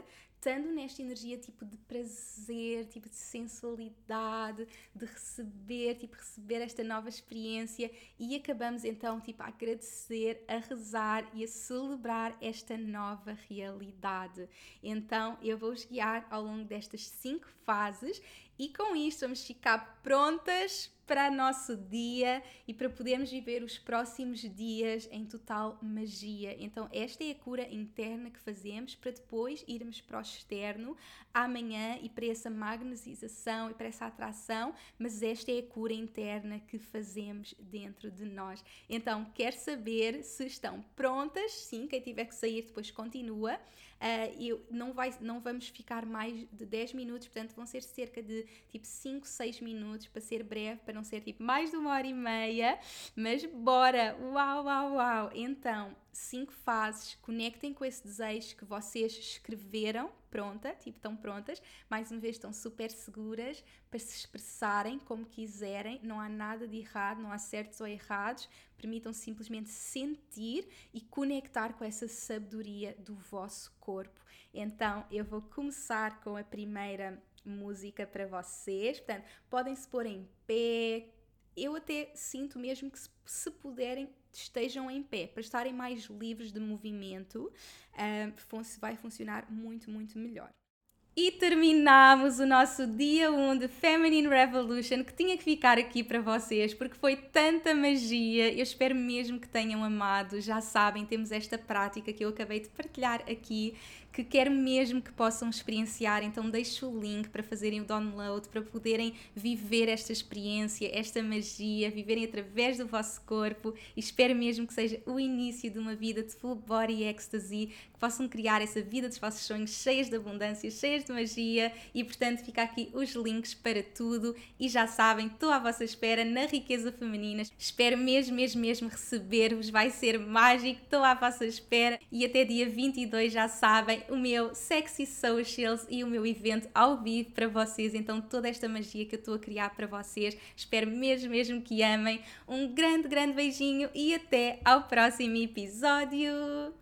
estando nesta energia tipo de prazer, tipo de sensualidade, de receber, tipo receber esta nova experiência e acabamos então tipo a agradecer, a rezar e a celebrar esta nova realidade. Então eu vou-vos guiar ao longo destas cinco fases e com isto vamos ficar prontas para o nosso dia e para podermos viver os próximos dias em total magia. Então, esta é a cura interna que fazemos para depois irmos para o externo amanhã e para essa magnetização e para essa atração, mas esta é a cura interna que fazemos dentro de nós. Então, quer saber se estão prontas? Sim, quem tiver que sair depois continua. Uh, e não, vai, não vamos ficar mais de 10 minutos, portanto vão ser cerca de tipo 5, 6 minutos para ser breve, para não ser tipo mais de uma hora e meia. Mas bora! Uau, uau, uau! Então, cinco fases, conectem com esse desejo que vocês escreveram, pronta, tipo, estão prontas, mais uma vez estão super seguras para se expressarem como quiserem, não há nada de errado, não há certos ou errados, permitam simplesmente sentir e conectar com essa sabedoria do vosso corpo. Então, eu vou começar com a primeira música para vocês, portanto, podem se pôr em pé, eu até sinto mesmo que se, se puderem estejam em pé, para estarem mais livres de movimento, uh, vai funcionar muito, muito melhor. E terminamos o nosso dia 1 de Feminine Revolution, que tinha que ficar aqui para vocês, porque foi tanta magia. Eu espero mesmo que tenham amado. Já sabem, temos esta prática que eu acabei de partilhar aqui que quero mesmo que possam experienciar, então deixo o link para fazerem o download, para poderem viver esta experiência, esta magia, viverem através do vosso corpo e espero mesmo que seja o início de uma vida de full body ecstasy, possam criar essa vida dos vossos sonhos cheias de abundância, cheias de magia e portanto fica aqui os links para tudo e já sabem, estou à vossa espera na riqueza feminina, espero mesmo, mesmo, mesmo receber-vos, vai ser mágico, estou à vossa espera e até dia 22 já sabem, o meu Sexy Socials e o meu evento ao vivo para vocês. Então, toda esta magia que eu estou a criar para vocês, espero mesmo, mesmo que amem. Um grande, grande beijinho e até ao próximo episódio!